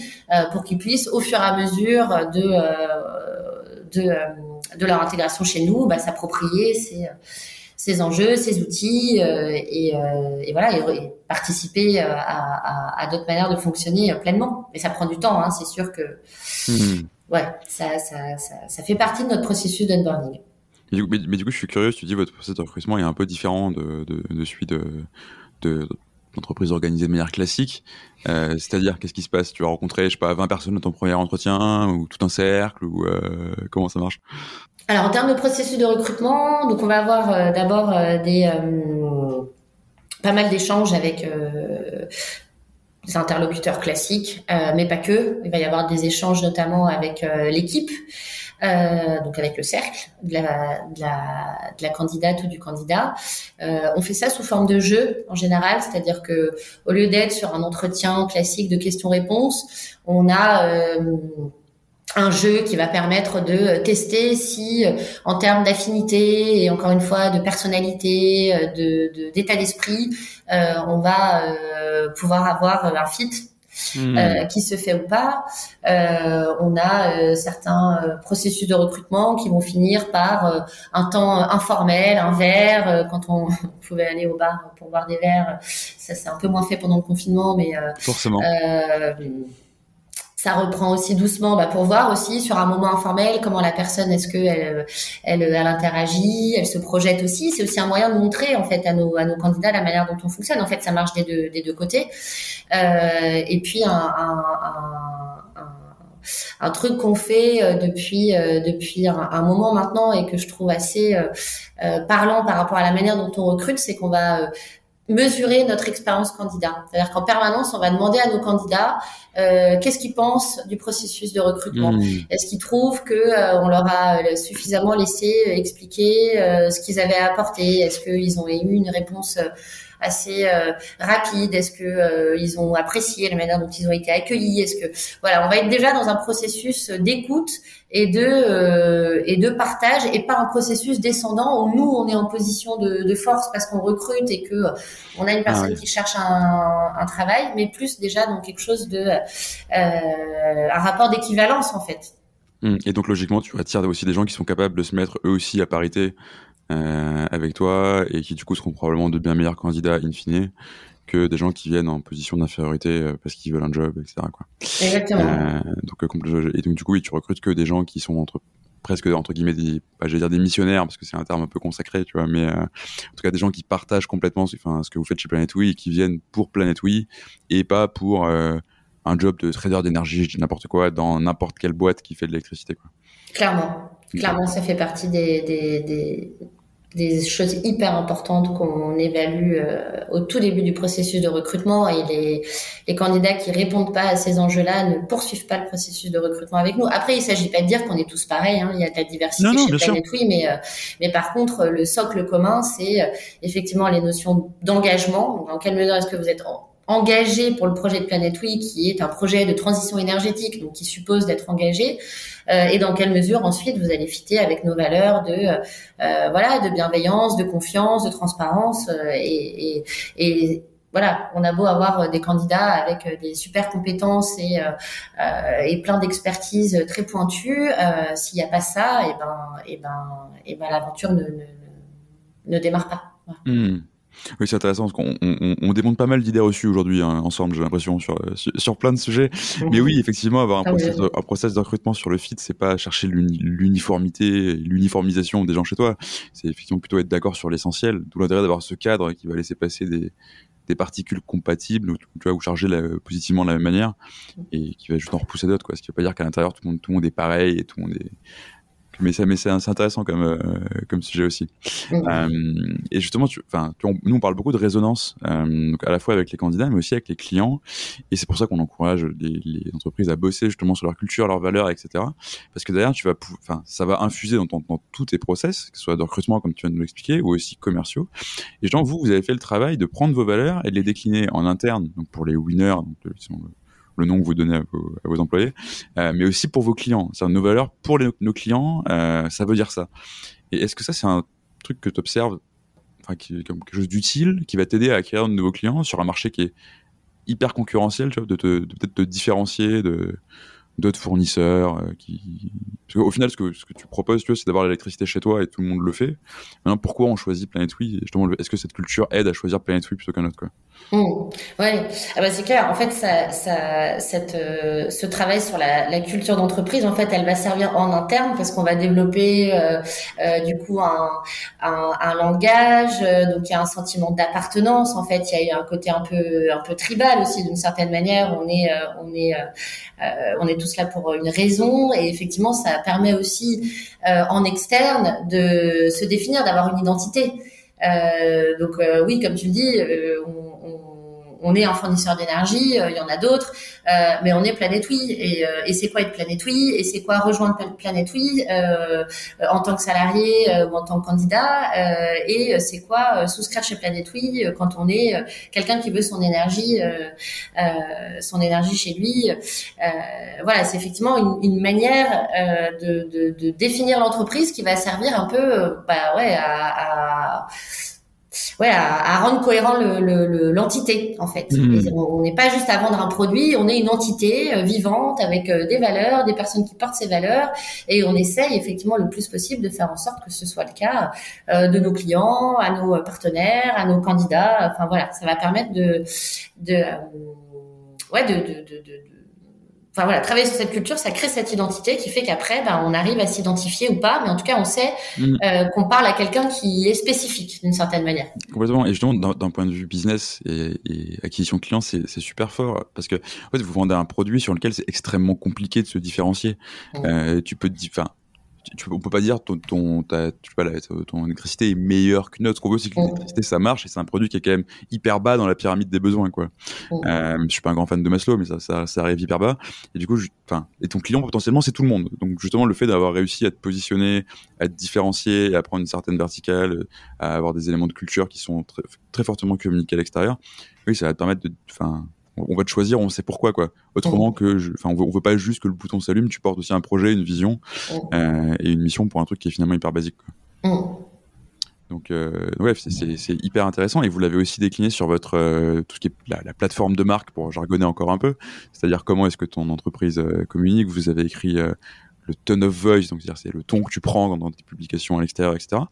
pour qu'ils puissent au fur et à mesure de, de, de leur intégration chez nous, bah, s'approprier ces ces enjeux, ces outils et, et, voilà et, participer à, à, à d'autres manières de fonctionner pleinement. Mais ça prend du temps, hein, c'est sûr que mmh ouais, ça, ça, ça, ça, fait partie de notre processus d'onboarding. Mais, mais, du coup, je suis curieux, tu dis votre processus de recrutement est un peu différent de, de, de celui de, de, d'entreprise organisée de manière classique. Euh, c'est-à-dire, qu'est-ce qui se passe? Tu vas rencontrer, je sais pas, 20 personnes dans ton premier entretien, ou tout un cercle, ou euh, comment ça marche? Alors, en termes de processus de recrutement, donc on va avoir euh, d'abord des pas mal d'échanges avec des interlocuteurs classiques, euh, mais pas que. Il va y avoir des échanges notamment avec euh, l'équipe, euh, donc avec le cercle de la, de, la, de la candidate ou du candidat. on fait ça sous forme de jeu en général, c'est-à-dire que au lieu d'être sur un entretien classique de questions-réponses, on a un jeu qui va permettre de tester si, en termes d'affinité et encore une fois de personnalité, de d'état d'esprit, euh, on va euh, pouvoir avoir un fit hmm. euh, qui se fait ou pas. Euh, on a certains processus de recrutement qui vont finir par un temps informel, un verre. quand on, pouvait aller au bar pour boire des verres, ça c'est un peu moins fait pendant le confinement, mais forcément ça reprend aussi doucement bah, pour voir aussi sur un moment informel comment la personne est-ce que elle, elle, elle, interagit, elle se projette aussi. C'est aussi un moyen de montrer en fait à nos à nos candidats la manière dont on fonctionne. En fait, ça marche des deux des deux côtés. Euh, et puis un, un, un, un truc qu'on fait euh, depuis euh, depuis un, moment maintenant et que je trouve assez euh, parlant par rapport à la manière dont on recrute, c'est qu'on va mesurer notre expérience candidat. C'est-à-dire qu'en permanence, on va demander à nos candidats euh, qu'est-ce qu'ils pensent du processus de recrutement. Mmh. Est-ce qu'ils trouvent que euh, on leur a euh, suffisamment laissé expliquer ce qu'ils avaient apporté? Est-ce qu'ils ont eu une réponse assez rapide Est-ce que ils ont apprécié la manière dont ils ont été accueillis? Est-ce que voilà, on va être déjà dans un processus d'écoute et de euh, et de partage et pas un processus descendant où nous on est en position de, de force parce qu'on recrute et que on a une personne ah qui cherche un, un, travail mais plus déjà dans quelque chose de euh, un rapport d'équivalence en fait. Mmh. et donc logiquement tu attires aussi des gens qui sont capables de se mettre eux aussi à parité euh, avec toi et qui du coup seront probablement de bien meilleurs candidats in fine que des gens qui viennent en position d'infériorité euh, parce qu'ils veulent un job, etc. Quoi. Exactement. Euh, donc, et donc, du coup, oui, tu recrutes que des gens qui sont entre presque entre guillemets des bah, je vais dire des missionnaires parce que c'est un terme un peu consacré tu vois mais en tout cas des gens qui partagent complètement enfin ce que vous faites chez Planet et qui viennent pour Planet et pas pour un job de trader d'énergie je dis n'importe quoi dans n'importe quelle boîte qui fait de l'électricité quoi clairement clairement ça fait partie des, des, des des choses hyper importantes qu'on évalue euh, au tout début du processus de recrutement et les, les candidats qui répondent pas à ces enjeux-là ne poursuivent pas le processus de recrutement avec nous. Après, il s'agit pas de dire qu'on est tous pareils, hein, il y a de la diversité chez Planet oui, mais euh, mais par contre, le socle commun, c'est euh, effectivement les notions d'engagement. Dans quelle mesure est-ce que vous êtes engagé pour le projet de Planète Oui, qui est un projet de transition énergétique, donc qui suppose d'être engagé, euh, et dans quelle mesure ensuite vous allez fitter avec nos valeurs de euh, voilà de bienveillance, de confiance, de transparence, euh, et, et, et voilà, on a beau avoir des candidats avec des super compétences et, euh, et plein d'expertise très pointues, euh, s'il n'y a pas ça, et ben, et ben, et ben l'aventure ne, ne, ne, démarre pas. Mmh. Oui, c'est intéressant parce qu'on on, on démonte pas mal d'idées reçues aujourd'hui hein, ensemble, j'ai l'impression, sur, sur, plein de sujets. Mais oui, effectivement, avoir un, ah process, un process de recrutement sur le fit, c'est pas chercher l'uniformité, l'uniformisation des gens chez toi. C'est effectivement plutôt être d'accord sur l'essentiel. D'où l'intérêt d'avoir ce cadre qui va laisser passer des, des particules compatibles, tu vois, ou chargées la, positivement de la même manière, et qui va juste en repousser d'autres, quoi. Ce qui veut pas dire qu'à l'intérieur, tout le monde, tout le monde est pareil et tout le monde est, mais ça mais c'est intéressant comme euh, comme sujet aussi. Euh, et justement tu enfin nous on parle beaucoup de résonance euh, donc à la fois avec les candidats mais aussi avec les clients. Et c'est pour ça qu'on encourage les, les, entreprises à bosser justement sur leur culture leurs valeurs etc parce que derrière tu vas enfin ça va infuser dans, ton, dans tous tes process que ce soit de recrutement comme tu viens de nous l'expliquer ou aussi commerciaux. Et justement vous vous avez fait le travail de prendre vos valeurs et de les décliner en interne donc pour les winners donc le nom que vous donnez à vos, employés, euh, mais aussi pour vos clients. C'est nos valeurs pour nos clients, euh, ça veut dire ça. Et est-ce que ça, c'est un truc que tu observes enfin, qui, comme quelque chose d'utile, qui va t'aider à acquérir de nouveaux clients sur un marché qui est hyper concurrentiel, de, te, peut-être te différencier de d'autres fournisseurs euh, parce qu'au final ce que tu proposes c'est d'avoir l'électricité chez toi et tout le monde le fait maintenant pourquoi on choisit Planet Oui justement est-ce que cette culture aide à choisir Planet Oui plutôt qu'un autre mmh. ouais. Ah bah c'est clair. En fait ça, ça cette euh, ce travail sur la, la culture d'entreprise en fait elle va servir en interne parce qu'on va développer euh, euh, du coup un, un, un langage euh, donc il y a un sentiment d'appartenance en fait. Il y a un côté un peu un peu tribal aussi d'une certaine manière. On est on est on est tous cela pour une raison. Et effectivement ça permet aussi euh, en externe de se définir, d'avoir une identité. Euh, donc euh, oui, comme tu le dis, on, on est un fournisseur d'énergie, euh, il y en a d'autres, euh, mais on est Planète Oui. Et, euh, et c'est quoi être Planète Oui? Et c'est quoi rejoindre Planète Oui en tant que salarié ou en tant que candidat Et c'est quoi souscrire chez Planète Oui quand on est quelqu'un qui veut son énergie, son énergie chez lui Voilà, c'est effectivement une, manière de, de, définir l'entreprise qui va servir un peu, bah ouais, à ouais, à, à, rendre cohérent l'entité le, en fait. Mmh. On n'est pas juste à vendre un produit, on est une entité euh, vivante avec euh, des valeurs, des personnes qui portent ces valeurs, et on essaye effectivement le plus possible de faire en sorte que ce soit le cas euh, de nos clients, à nos partenaires, à nos candidats. Enfin voilà, ça va permettre de, de ouais, de, de enfin voilà, travailler sur cette culture, ça crée cette identité qui fait qu'après, ben, on arrive à s'identifier ou pas, mais en tout cas, on sait mm. euh, qu'on parle à quelqu'un qui est spécifique d'une certaine manière. Complètement. Et justement, d'un point de vue business et, et acquisition client, c'est super fort parce que en fait, vous vendez un produit sur lequel c'est extrêmement compliqué de se différencier. Euh, tu peux, enfin, tu, on peut pas dire ton, ton, ta, tu pas, ton électricité est meilleure qu'une autre. Ce qu'on veut, c'est que l'électricité, ça marche et c'est un produit qui est quand même hyper bas dans la pyramide des besoins, quoi. Euh, je suis pas un grand fan de Maslow, mais ça, ça, ça arrive hyper bas. Et du coup, enfin, et ton client, potentiellement, c'est tout le monde. Donc, justement, le fait d'avoir réussi à te positionner, à te différencier, à prendre une certaine verticale, à avoir des éléments de culture qui sont très, très fortement communiqués à l'extérieur, oui, ça va te permettre de, enfin, on va te choisir, on sait pourquoi quoi. Autrement que, enfin, on veut, veut pas juste que le bouton s'allume, tu portes aussi un projet, une vision euh, et une mission pour un truc qui est finalement hyper basique. Donc euh, ouais, c'est hyper intéressant et vous l'avez aussi décliné sur votre euh, tout ce qui est la, plateforme de marque pour jargonner encore un peu, c'est-à-dire comment est-ce que ton entreprise communique. Vous avez écrit le tone of voice, donc c'est le ton que tu prends dans tes publications à l'extérieur, etc.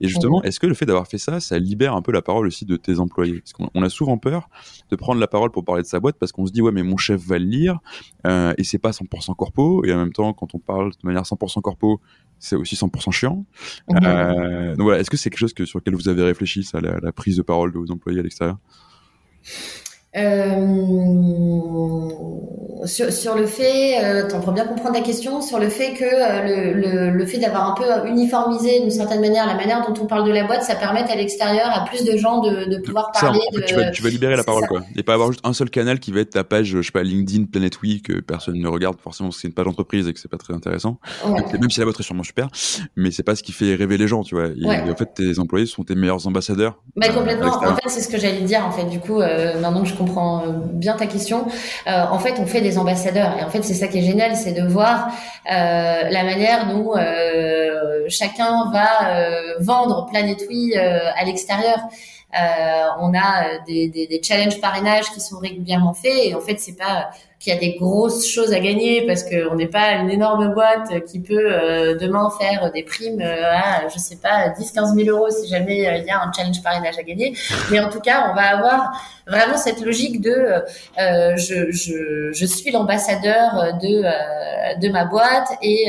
Et justement, est-ce que le fait d'avoir fait ça, ça libère un peu la parole aussi de tes employés? Parce qu'on a souvent peur de prendre la parole pour parler de sa boîte parce qu'on se dit ouais mais mon chef va le lire euh, et c'est pas 100% corpo et en même temps quand on parle de manière 100% corpo c'est aussi 100% chiant. Euh, donc voilà, est-ce que c'est quelque chose que, sur lequel vous avez réfléchi, ça, la, la prise de parole de vos employés à l'extérieur? Sur, sur, le fait, euh, pour bien comprendre la question, sur le fait que euh, le, le, le, fait d'avoir un peu uniformisé d'une certaine manière la manière dont on parle de la boîte, ça permet à l'extérieur à plus de gens de, de pouvoir parler. de... tu, vas, tu, vas, libérer la parole, quoi, et pas avoir juste un seul canal qui va être ta page, je sais pas, LinkedIn, Planet Week, que personne ne regarde forcément parce que c'est une page d'entreprise et que c'est pas très intéressant. Même si la boîte est sûrement super, mais c'est pas ce qui fait rêver les gens, tu vois. Et, en fait, tes employés sont tes meilleurs ambassadeurs. Bah, complètement. En fait, c'est ce que j'allais dire. En fait, du coup, maintenant que je comprends comprends euh, bien ta question. Euh, en fait, on fait des ambassadeurs. Et en fait, c'est ça qui est génial, c'est de voir euh, la manière dont chacun va vendre Planet Oui à l'extérieur. on a des, des, des challenges parrainage qui sont régulièrement faits et en fait c'est pas qu'il y a des grosses choses à gagner parce qu'on n'est pas une énorme boîte qui peut euh, demain faire des primes euh, à, je sais pas, 10-15 000 euros si jamais euh, il y a un challenge parrainage à gagner. Mais en tout cas, on va avoir vraiment cette logique de euh, je, je, je suis l'ambassadeur de, de ma boîte et,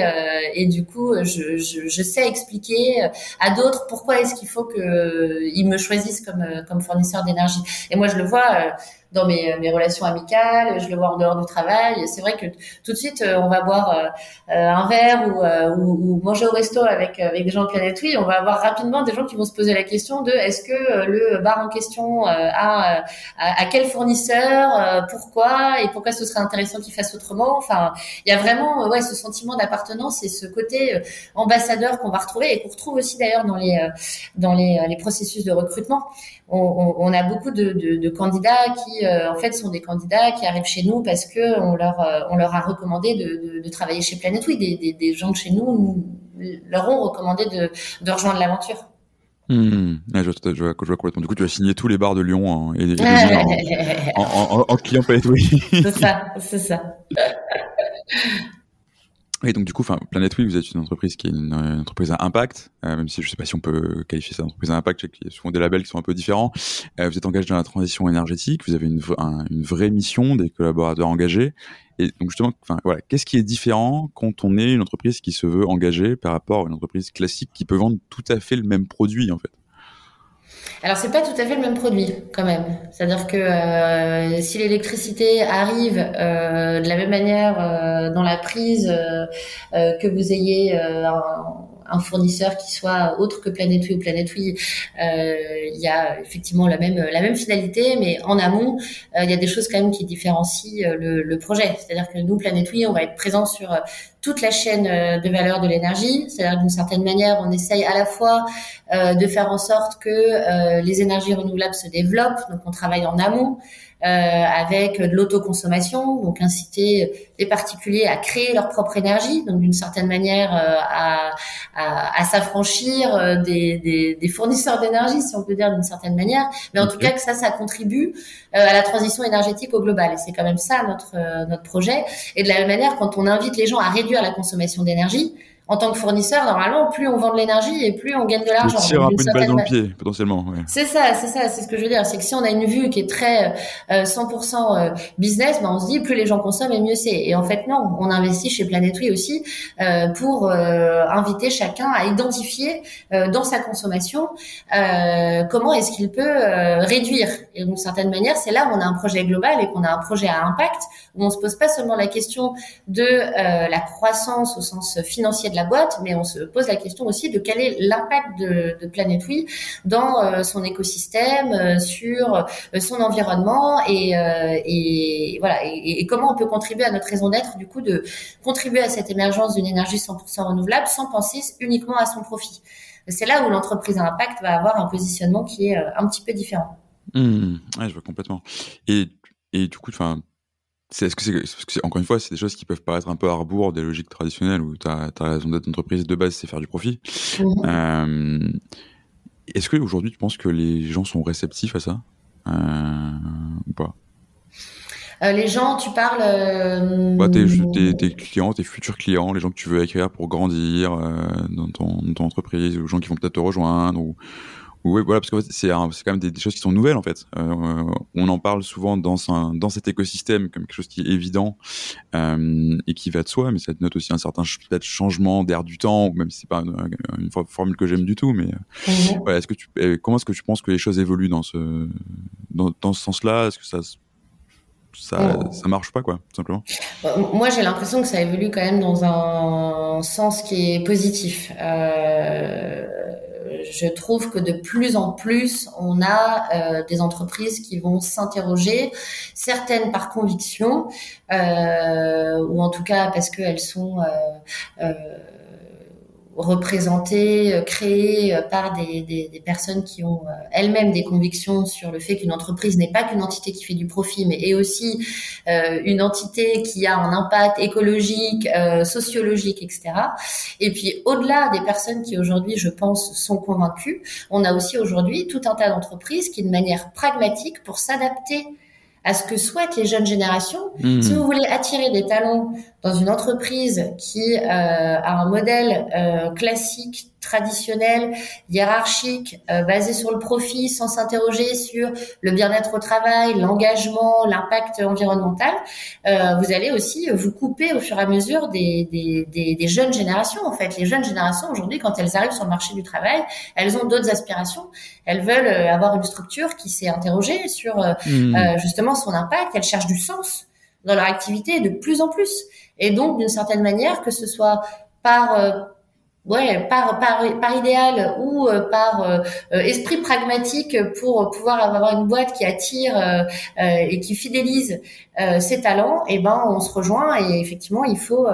et du coup, je, je, je sais expliquer à d'autres pourquoi est-ce qu'il faut qu'ils me choisissent comme, comme fournisseur d'énergie. Et moi, je le vois dans mes, mes, relations amicales, je le vois en dehors du travail. C'est vrai que tout de suite, euh, on va boire euh, euh, un verre ou, ou, ou, manger au resto avec, avec des gens de Planète Oui. On va avoir rapidement des gens qui vont se poser la question de est-ce que le bar en question a, à quel fournisseur, pourquoi et pourquoi ce serait intéressant qu'il fasse autrement. Enfin, il y a vraiment ouais, ce sentiment d'appartenance et ce côté ambassadeur qu'on va retrouver et qu'on retrouve aussi d'ailleurs dans les, dans les, les processus de recrutement on, on, a beaucoup de, de, de candidats qui, euh, en fait, sont des candidats qui arrivent chez nous parce que on leur, euh, on leur a recommandé de, de travailler chez Planet Oui. Des, des, des, gens de chez nous leur ont recommandé de, rejoindre l'aventure. Mmh. je, je, je, vois complètement. Du coup, tu as signé tous les bars de Lyon hein, et, et en, en, en, en, client Planet Oui. c'est ça, c'est ça. Et donc du coup, enfin, Planet vous êtes une entreprise qui est une, entreprise à impact, euh, même si je sais pas si on peut qualifier ça d'entreprise à impact, il y a souvent des labels qui sont un peu différents. Euh, vous êtes engagé dans la transition énergétique, vous avez une, une vraie mission, des collaborateurs engagés. Et donc justement, enfin voilà, qu'est-ce qui est différent quand on est une entreprise qui se veut engagée par rapport à une entreprise classique qui peut vendre tout à fait le même produit en fait? Alors c'est pas tout à fait le même produit quand même. C'est-à-dire que euh, si l'électricité arrive euh, de la même manière euh, dans la prise que vous ayez un, fournisseur qui soit autre que Planet Oui ou Planet Oui, il y a effectivement la même la même finalité, mais en amont il y a des choses quand même qui différencient le, le projet. C'est-à-dire que nous Planet Oui, on va être présent sur toute la chaîne euh, de valeur de l'énergie. C'est-à-dire d'une certaine manière, on essaye à la fois euh, de faire en sorte que euh, les énergies renouvelables se développent. Donc, on travaille en amont. Euh, avec de l'autoconsommation, donc inciter les particuliers à créer leur propre énergie, donc d'une certaine manière euh, à, à, à s'affranchir euh, des, des, des, fournisseurs d'énergie, si on peut dire d'une certaine manière, mais en tout cas que ça, ça contribue à la transition énergétique au global, et c'est quand même ça notre notre projet. Et de la même manière, quand on invite les gens à réduire la consommation d'énergie, en tant que fournisseur, normalement, plus on vend de l'énergie et plus on gagne de l'argent. Tire un peu une balle dans le pied, potentiellement. Ouais. C'est ça, c'est ça, c'est ce que je veux dire. C'est que si on a une vue qui est très euh, 100% euh, business, ben on se dit plus les gens consomment et mieux c'est. Et en fait, non, on investit chez Planet Oui aussi euh, pour euh, inviter chacun à identifier euh, dans sa consommation comment est-ce qu'il peut réduire. Et d'une certaine manière, c'est là où on a un projet global et qu'on a un projet à impact où on se pose pas seulement la question de la croissance au sens financier de la boîte, mais on se pose la question aussi de quel est l'impact de, de Planet Oui dans son écosystème, sur son environnement et, et voilà et, comment on peut contribuer à notre raison d'être du coup de contribuer à cette émergence d'une énergie 100% renouvelable sans penser uniquement à son profit. C'est là où l'entreprise à impact va avoir un positionnement qui est un petit peu différent. Mmh, je vois complètement. Et, et du coup, enfin, est-ce que c'est, encore une fois, c'est des choses qui peuvent paraître un peu à rebours des logiques traditionnelles où tu as, raison d'être entreprise de base, c'est faire du profit. Mmh. Euh, est-ce qu'aujourd'hui, tu penses que les gens sont réceptifs à ça? Euh, ou pas? Euh, les gens, tu parles. Bah, tes, tes, clients, tes futurs clients, les gens que tu veux acquérir pour grandir dans, ton, dans ton entreprise, ou les gens qui vont peut-être te rejoindre, ou, oui, voilà, parce que c'est quand même des, choses qui sont nouvelles en fait. Euh, on en parle souvent dans un, dans cet écosystème comme quelque chose qui est évident euh, et qui va de soi, mais ça note aussi un certain peut-être changement d'air du temps, même si c'est pas une, formule que j'aime du tout. Mais euh, est-ce que tu, comment est-ce que tu penses que les choses évoluent dans ce dans, dans ce sens-là? Est-ce que ça ça, ça marche pas, quoi, tout simplement? Moi, j'ai l'impression que ça évolue quand même dans un sens qui est positif. Euh, je trouve que de plus en plus, on a euh, des entreprises qui vont s'interroger, certaines par conviction, euh, ou en tout cas parce qu'elles sont représentées, euh, créées euh, par des, des, des personnes qui ont euh, elles-mêmes des convictions sur le fait qu'une entreprise n'est pas qu'une entité qui fait du profit, mais est aussi euh, une entité qui a un impact écologique, euh, sociologique, etc. Et puis au-delà des personnes qui aujourd'hui, je pense, sont convaincues, on a aussi aujourd'hui tout un tas d'entreprises qui, de manière pragmatique, pour s'adapter à ce que souhaitent les jeunes générations. Mmh. Si vous voulez attirer des talents dans une entreprise qui euh, a un modèle euh, classique traditionnel, hiérarchique, euh, basé sur le profit, sans s'interroger sur le bien-être au travail, l'engagement, l'impact environnemental, euh, vous allez aussi vous couper au fur et à mesure des, des, des, des jeunes générations. En fait, les jeunes générations aujourd'hui, quand elles arrivent sur le marché du travail, elles ont d'autres aspirations. Elles veulent euh, avoir une structure qui s'est interrogée sur euh, mmh. justement son impact. Elles cherchent du sens dans leur activité de plus en plus. Et donc, d'une certaine manière, que ce soit par ouais, par, par, par idéal ou euh, par euh, euh, esprit pragmatique pour pouvoir avoir une boîte qui attire et qui fidélise ses talents, et eh ben on se rejoint et effectivement il faut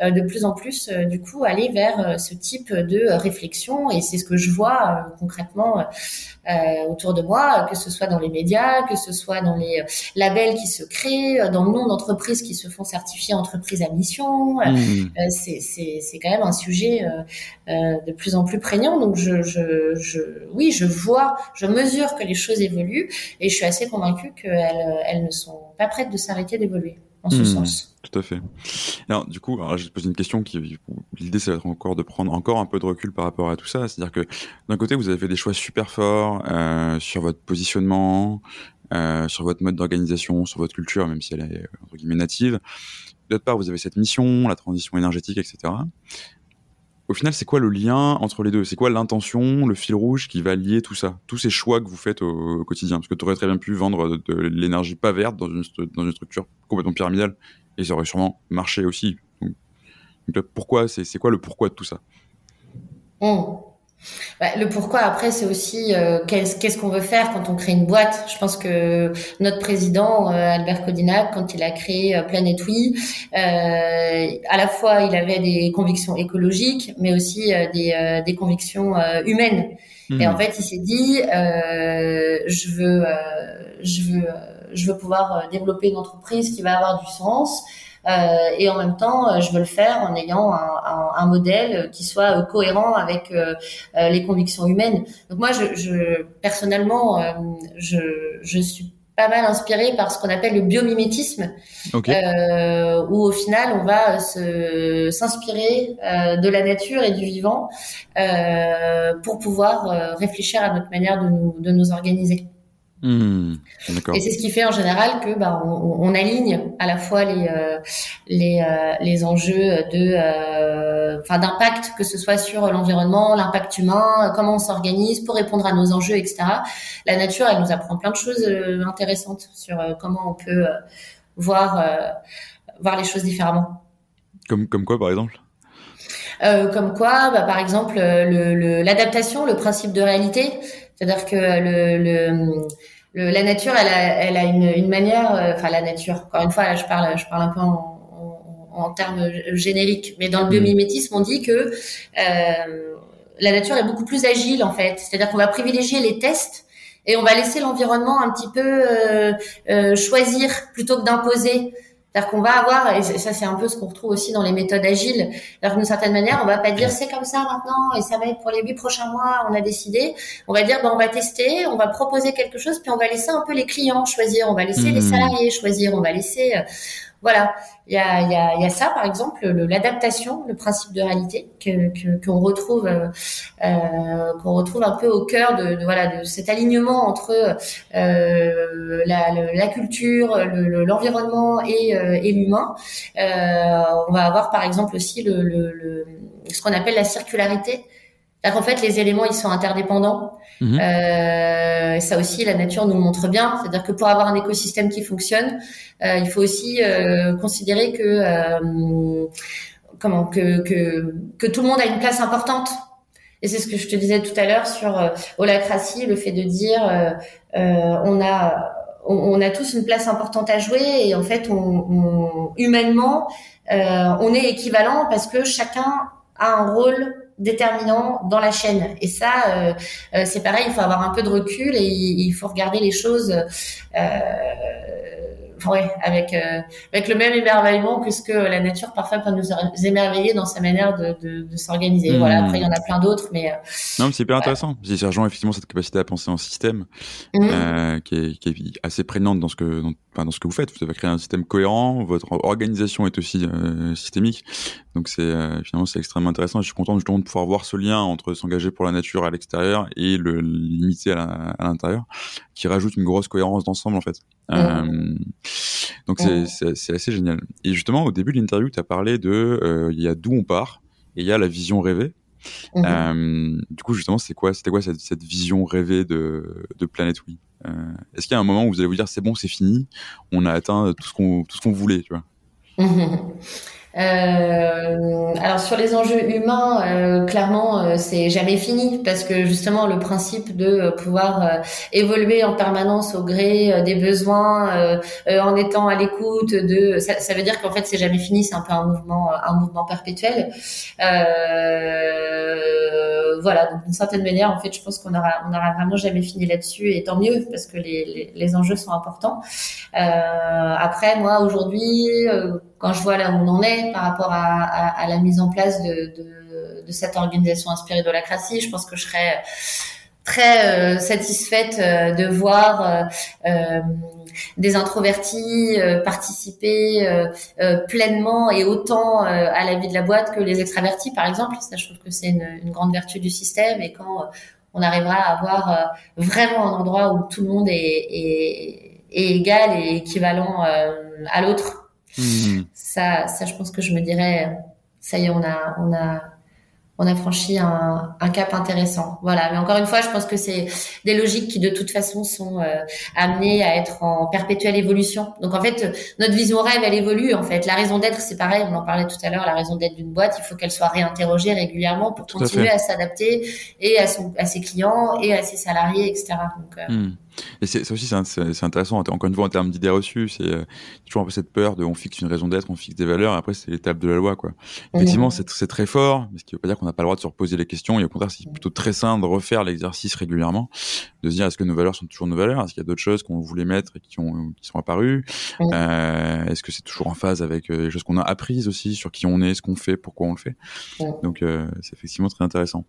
de plus en plus du coup aller vers ce type de réflexion et c'est ce que je vois concrètement autour de moi, que ce soit dans les médias, que ce soit dans les labels qui se créent, dans le nombre d'entreprises qui se font certifier entreprises à mission. Mmh. c'est quand même un sujet euh, de plus en plus prégnant. Donc, je, je, je, oui, je vois, je mesure que les choses évoluent et je suis assez convaincue qu'elles elles ne sont pas prêtes de s'arrêter d'évoluer en ce hmm, sens. Tout à fait. Alors, du coup, alors, je vais te poser une question qui, l'idée, c'est encore de prendre encore un peu de recul par rapport à tout ça. C'est-à-dire que d'un côté, vous avez fait des choix super forts euh, sur votre positionnement, euh, sur votre mode d'organisation, sur votre culture, même si elle est entre guillemets native. D'autre part, vous avez cette mission, la transition énergétique, etc au final, c'est quoi le lien entre les deux? C'est quoi l'intention, le fil rouge qui va lier tout ça? Tous ces choix que vous faites au, quotidien Parce que tu aurais très bien pu vendre de, l'énergie pas verte dans une, structure complètement pyramidale et ça aurait sûrement marché aussi. Donc, pourquoi C'est quoi le pourquoi de tout ça? Bah, le pourquoi après c'est aussi euh, qu'est-ce qu'on veut faire quand on crée une boîte. Je pense que notre président euh, Albert Codinac quand il a créé euh, Planète Oui, à la fois il avait des convictions écologiques mais aussi des, des convictions humaines. Et en mmh. fait il s'est dit je veux je veux je veux pouvoir développer une entreprise qui va avoir du sens. Euh, et en même temps, euh, je veux le faire en ayant un, un, un modèle qui soit euh, cohérent avec les convictions humaines. Donc moi, je, je personnellement, je, je suis pas mal inspirée par ce qu'on appelle le biomimétisme, okay. euh, où au final on va se s'inspirer euh, de la nature et du vivant euh, pour pouvoir réfléchir à notre manière de nous de nous organiser. Mmh, et c'est ce qui fait en général que bah, on, on aligne à la fois les euh, les, euh, les enjeux de euh, enfin d'impact que ce soit sur l'environnement, l'impact humain, comment on s'organise pour répondre à nos enjeux, etc. La nature, elle nous apprend plein de choses intéressantes sur comment on peut voir voir les choses différemment. Comme comme quoi par exemple? Comme quoi, bah, par exemple, l'adaptation, le, le, principe de réalité, c'est-à-dire que le, le la nature, elle a, elle a une, une manière, euh, enfin la nature. Encore une fois, là, je parle, je parle un peu en, en, en termes génériques, mais dans le mm. biomimétisme, on dit que euh, la nature est beaucoup plus agile en fait. C'est-à-dire qu'on va privilégier les tests et on va laisser l'environnement un petit peu euh, euh choisir plutôt que d'imposer. C'est-à-dire qu'on va avoir, et ça c'est un peu ce qu'on retrouve aussi dans les méthodes agiles, alors d'une certaine manière, on va pas dire c'est comme ça maintenant et ça va être pour les huit prochains mois, on a décidé. On va dire ben, on va tester, on va proposer quelque chose, puis on va laisser un peu les clients choisir, on va laisser les mmh. salariés choisir, on va laisser euh, voilà, il y a, y, a, y a, ça par exemple, l'adaptation, le, principe de réalité que qu'on retrouve euh, euh, qu'on retrouve un peu au cœur de, de voilà de cet alignement entre euh, la, la, culture, l'environnement et, euh, et l'humain. Euh, on va avoir par exemple aussi le, le ce qu'on appelle la circularité. En fait, les éléments ils sont interdépendants. Mhm. Euh, ça aussi, la nature nous le montre bien. C'est-à-dire que pour avoir un écosystème qui fonctionne, euh, il faut aussi euh, considérer que euh, comment que, que que tout le monde a une place importante. Et c'est ce que je te disais tout à l'heure sur euh, holacratie, le fait de dire on a on, a tous une place importante à jouer et en fait, on, on humainement, on est équivalent parce que chacun a un rôle déterminant dans la chaîne. Et ça, euh, euh, c'est pareil, il faut avoir un peu de recul et il, faut regarder les choses euh, ouais, avec euh, avec le même émerveillement que ce que la nature parfois peut nous émerveiller dans sa manière de, de, de s'organiser. Voilà. Hmm. Après, il y en a plein d'autres, mais euh, non, mais c'est hyper intéressant. Ça rejoint effectivement cette capacité à penser en système mmh. euh, qui, est, qui, est, assez prégnante dans ce que dans, enfin, dans ce que vous faites. Vous avez créé un système cohérent. Votre organisation est aussi euh, systémique. Donc c'est finalement c'est extrêmement intéressant. je suis content justement de pouvoir voir ce lien entre s'engager pour la nature à l'extérieur et le limiter à l'intérieur, qui rajoute une grosse cohérence d'ensemble en fait. Euh, donc c'est assez génial. Et justement, au début de l'interview, tu as parlé de euh, il y a d'où on part et il y a la vision rêvée. Mmh. Euh, du coup, justement, c'est quoi, c'était quoi cette, cette, vision rêvée de, de Planète Oui? Euh, Est-ce qu'il y a un moment où vous allez vous dire c'est bon, c'est fini, on a atteint tout ce qu'on tout ce qu'on voulait, tu vois? Euh, alors sur les enjeux humains, euh, clairement, euh, c'est jamais fini parce que justement le principe de pouvoir évoluer en permanence au gré des besoins, en étant à l'écoute de, ça, ça, veut dire qu'en fait c'est jamais fini, c'est un peu un mouvement, un mouvement perpétuel. Voilà, donc d'une certaine manière, en fait, je pense qu'on aura, on vraiment jamais fini là-dessus et tant mieux parce que les, les, les enjeux sont importants. après, moi aujourd'hui quand je vois là où on en est par rapport à, à, à la mise en place de, de, de cette organisation inspirée de la cratie, je pense que je serais très euh, satisfaite euh, de voir euh, euh des introvertis participer pleinement et autant à la vie de la boîte que les extravertis, par exemple. Ça, je trouve que c'est une, une, grande vertu du système. Et quand on arrivera à avoir vraiment un endroit où tout le monde est, est, est égal et équivalent à l'autre, Hmm. Ça, ça, je pense que je me dirais, ça y est, on a, on a, on a franchi un, un, cap intéressant. Voilà. Mais encore une fois, je pense que c'est des logiques qui de toute façon sont euh, amenées à être en perpétuelle évolution. Donc en fait, notre vision rêve, elle évolue. En fait, la raison d'être, c'est pareil. On en parlait tout à l'heure. La raison d'être d'une boîte, il faut qu'elle soit réinterrogée régulièrement pour continuer à, s'adapter et à, son, à ses clients et à ses salariés, etc. Donc, euh, hmm. Et c'est, ça aussi, c'est, intéressant. Encore une fois, en termes d'idées reçues, c'est euh, toujours un peu cette peur de on fixe une raison d'être, on fixe des valeurs, et après, c'est l'étape de la loi, quoi. Effectivement, c'est, c'est très fort, mais ce qui veut pas dire qu'on n'a pas le droit de se reposer les questions. Et au contraire, c'est plutôt très sain de refaire l'exercice régulièrement, de se dire est-ce que nos valeurs sont toujours nos valeurs? Est-ce qu'il y a d'autres choses qu'on voulait mettre et qui, ont, qui sont apparues? Euh, Est-ce que c'est toujours en phase avec euh, les choses qu'on a apprises aussi sur qui on est, ce qu'on fait, pourquoi on le fait? Donc, euh, c'est effectivement très intéressant.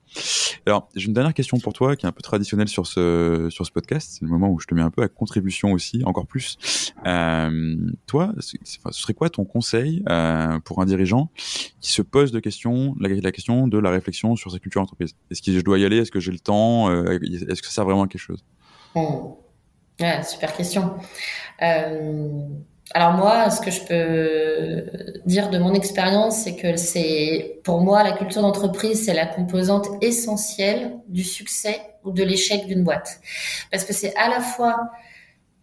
Alors, j'ai une dernière question pour toi qui est un peu traditionnelle sur ce, sur ce podcast. C'est le où je te mets un peu à contribution aussi, encore plus. Euh, toi, ce serait quoi ton conseil euh, pour un dirigeant qui se pose de questions, la, question de la réflexion sur sa culture d'entreprise? Est-ce que je dois y aller? Est-ce que j'ai le temps? Euh, Est-ce que ça sert vraiment à quelque chose? Mmh. Super question. Alors moi, ce que je peux dire de mon expérience, c'est que c'est pour moi la culture d'entreprise, c'est la composante essentielle du succès ou de l'échec d'une boîte, parce que c'est à la fois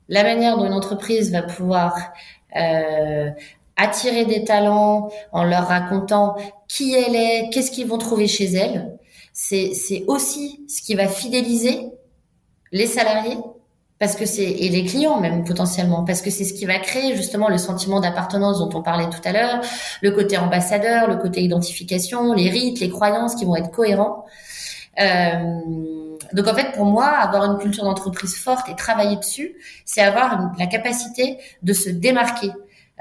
la manière dont une entreprise va pouvoir euh, attirer des talents en leur racontant qui elle est, qu'est-ce qu'ils vont trouver chez elle. C'est, c'est aussi ce qui va fidéliser les salariés parce que c'est et les clients même potentiellement parce que c'est ce qui va créer justement le sentiment d'appartenance dont on parlait tout à l'heure, le côté ambassadeur, le côté identification, les rites, les croyances qui vont être cohérents. Euh, donc en fait pour moi avoir une culture d'entreprise forte et travailler dessus, c'est avoir la capacité de se démarquer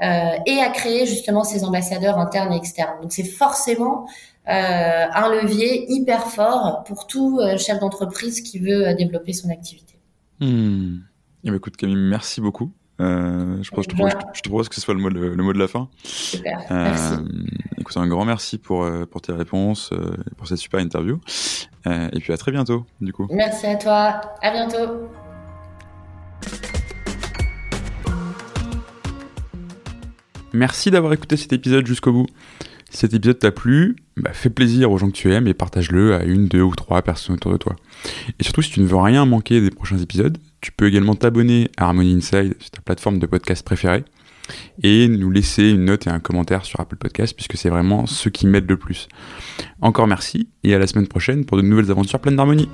euh, et à créer justement ces ambassadeurs internes et externes. Donc c'est forcément euh, un levier hyper fort pour tout euh, chef d'entreprise qui veut euh, développer son activité. Eh ben, écoute Camille, merci beaucoup. Euh, je, pense, je, te propose, je, te propose, que ce soit le mot, le, le mot de la fin. Super, merci. Écoute, un grand merci pour, pour tes réponses, pour cette super interview. et puis à très bientôt, du coup. Merci à toi. À bientôt. Merci d'avoir écouté cet épisode jusqu'au bout. Si cet épisode t'a plu, bah, fais plaisir aux gens que tu aimes et partage-le à une, deux ou trois personnes autour de toi. Et surtout, si tu ne veux rien manquer des prochains épisodes, tu peux également t'abonner à Harmony Inside sur ta plateforme de podcast préférée et nous laisser une note et un commentaire sur Apple Podcast puisque c'est vraiment ce qui m'aide le plus. Encore merci et à la semaine prochaine pour de nouvelles aventures pleines d'harmonie.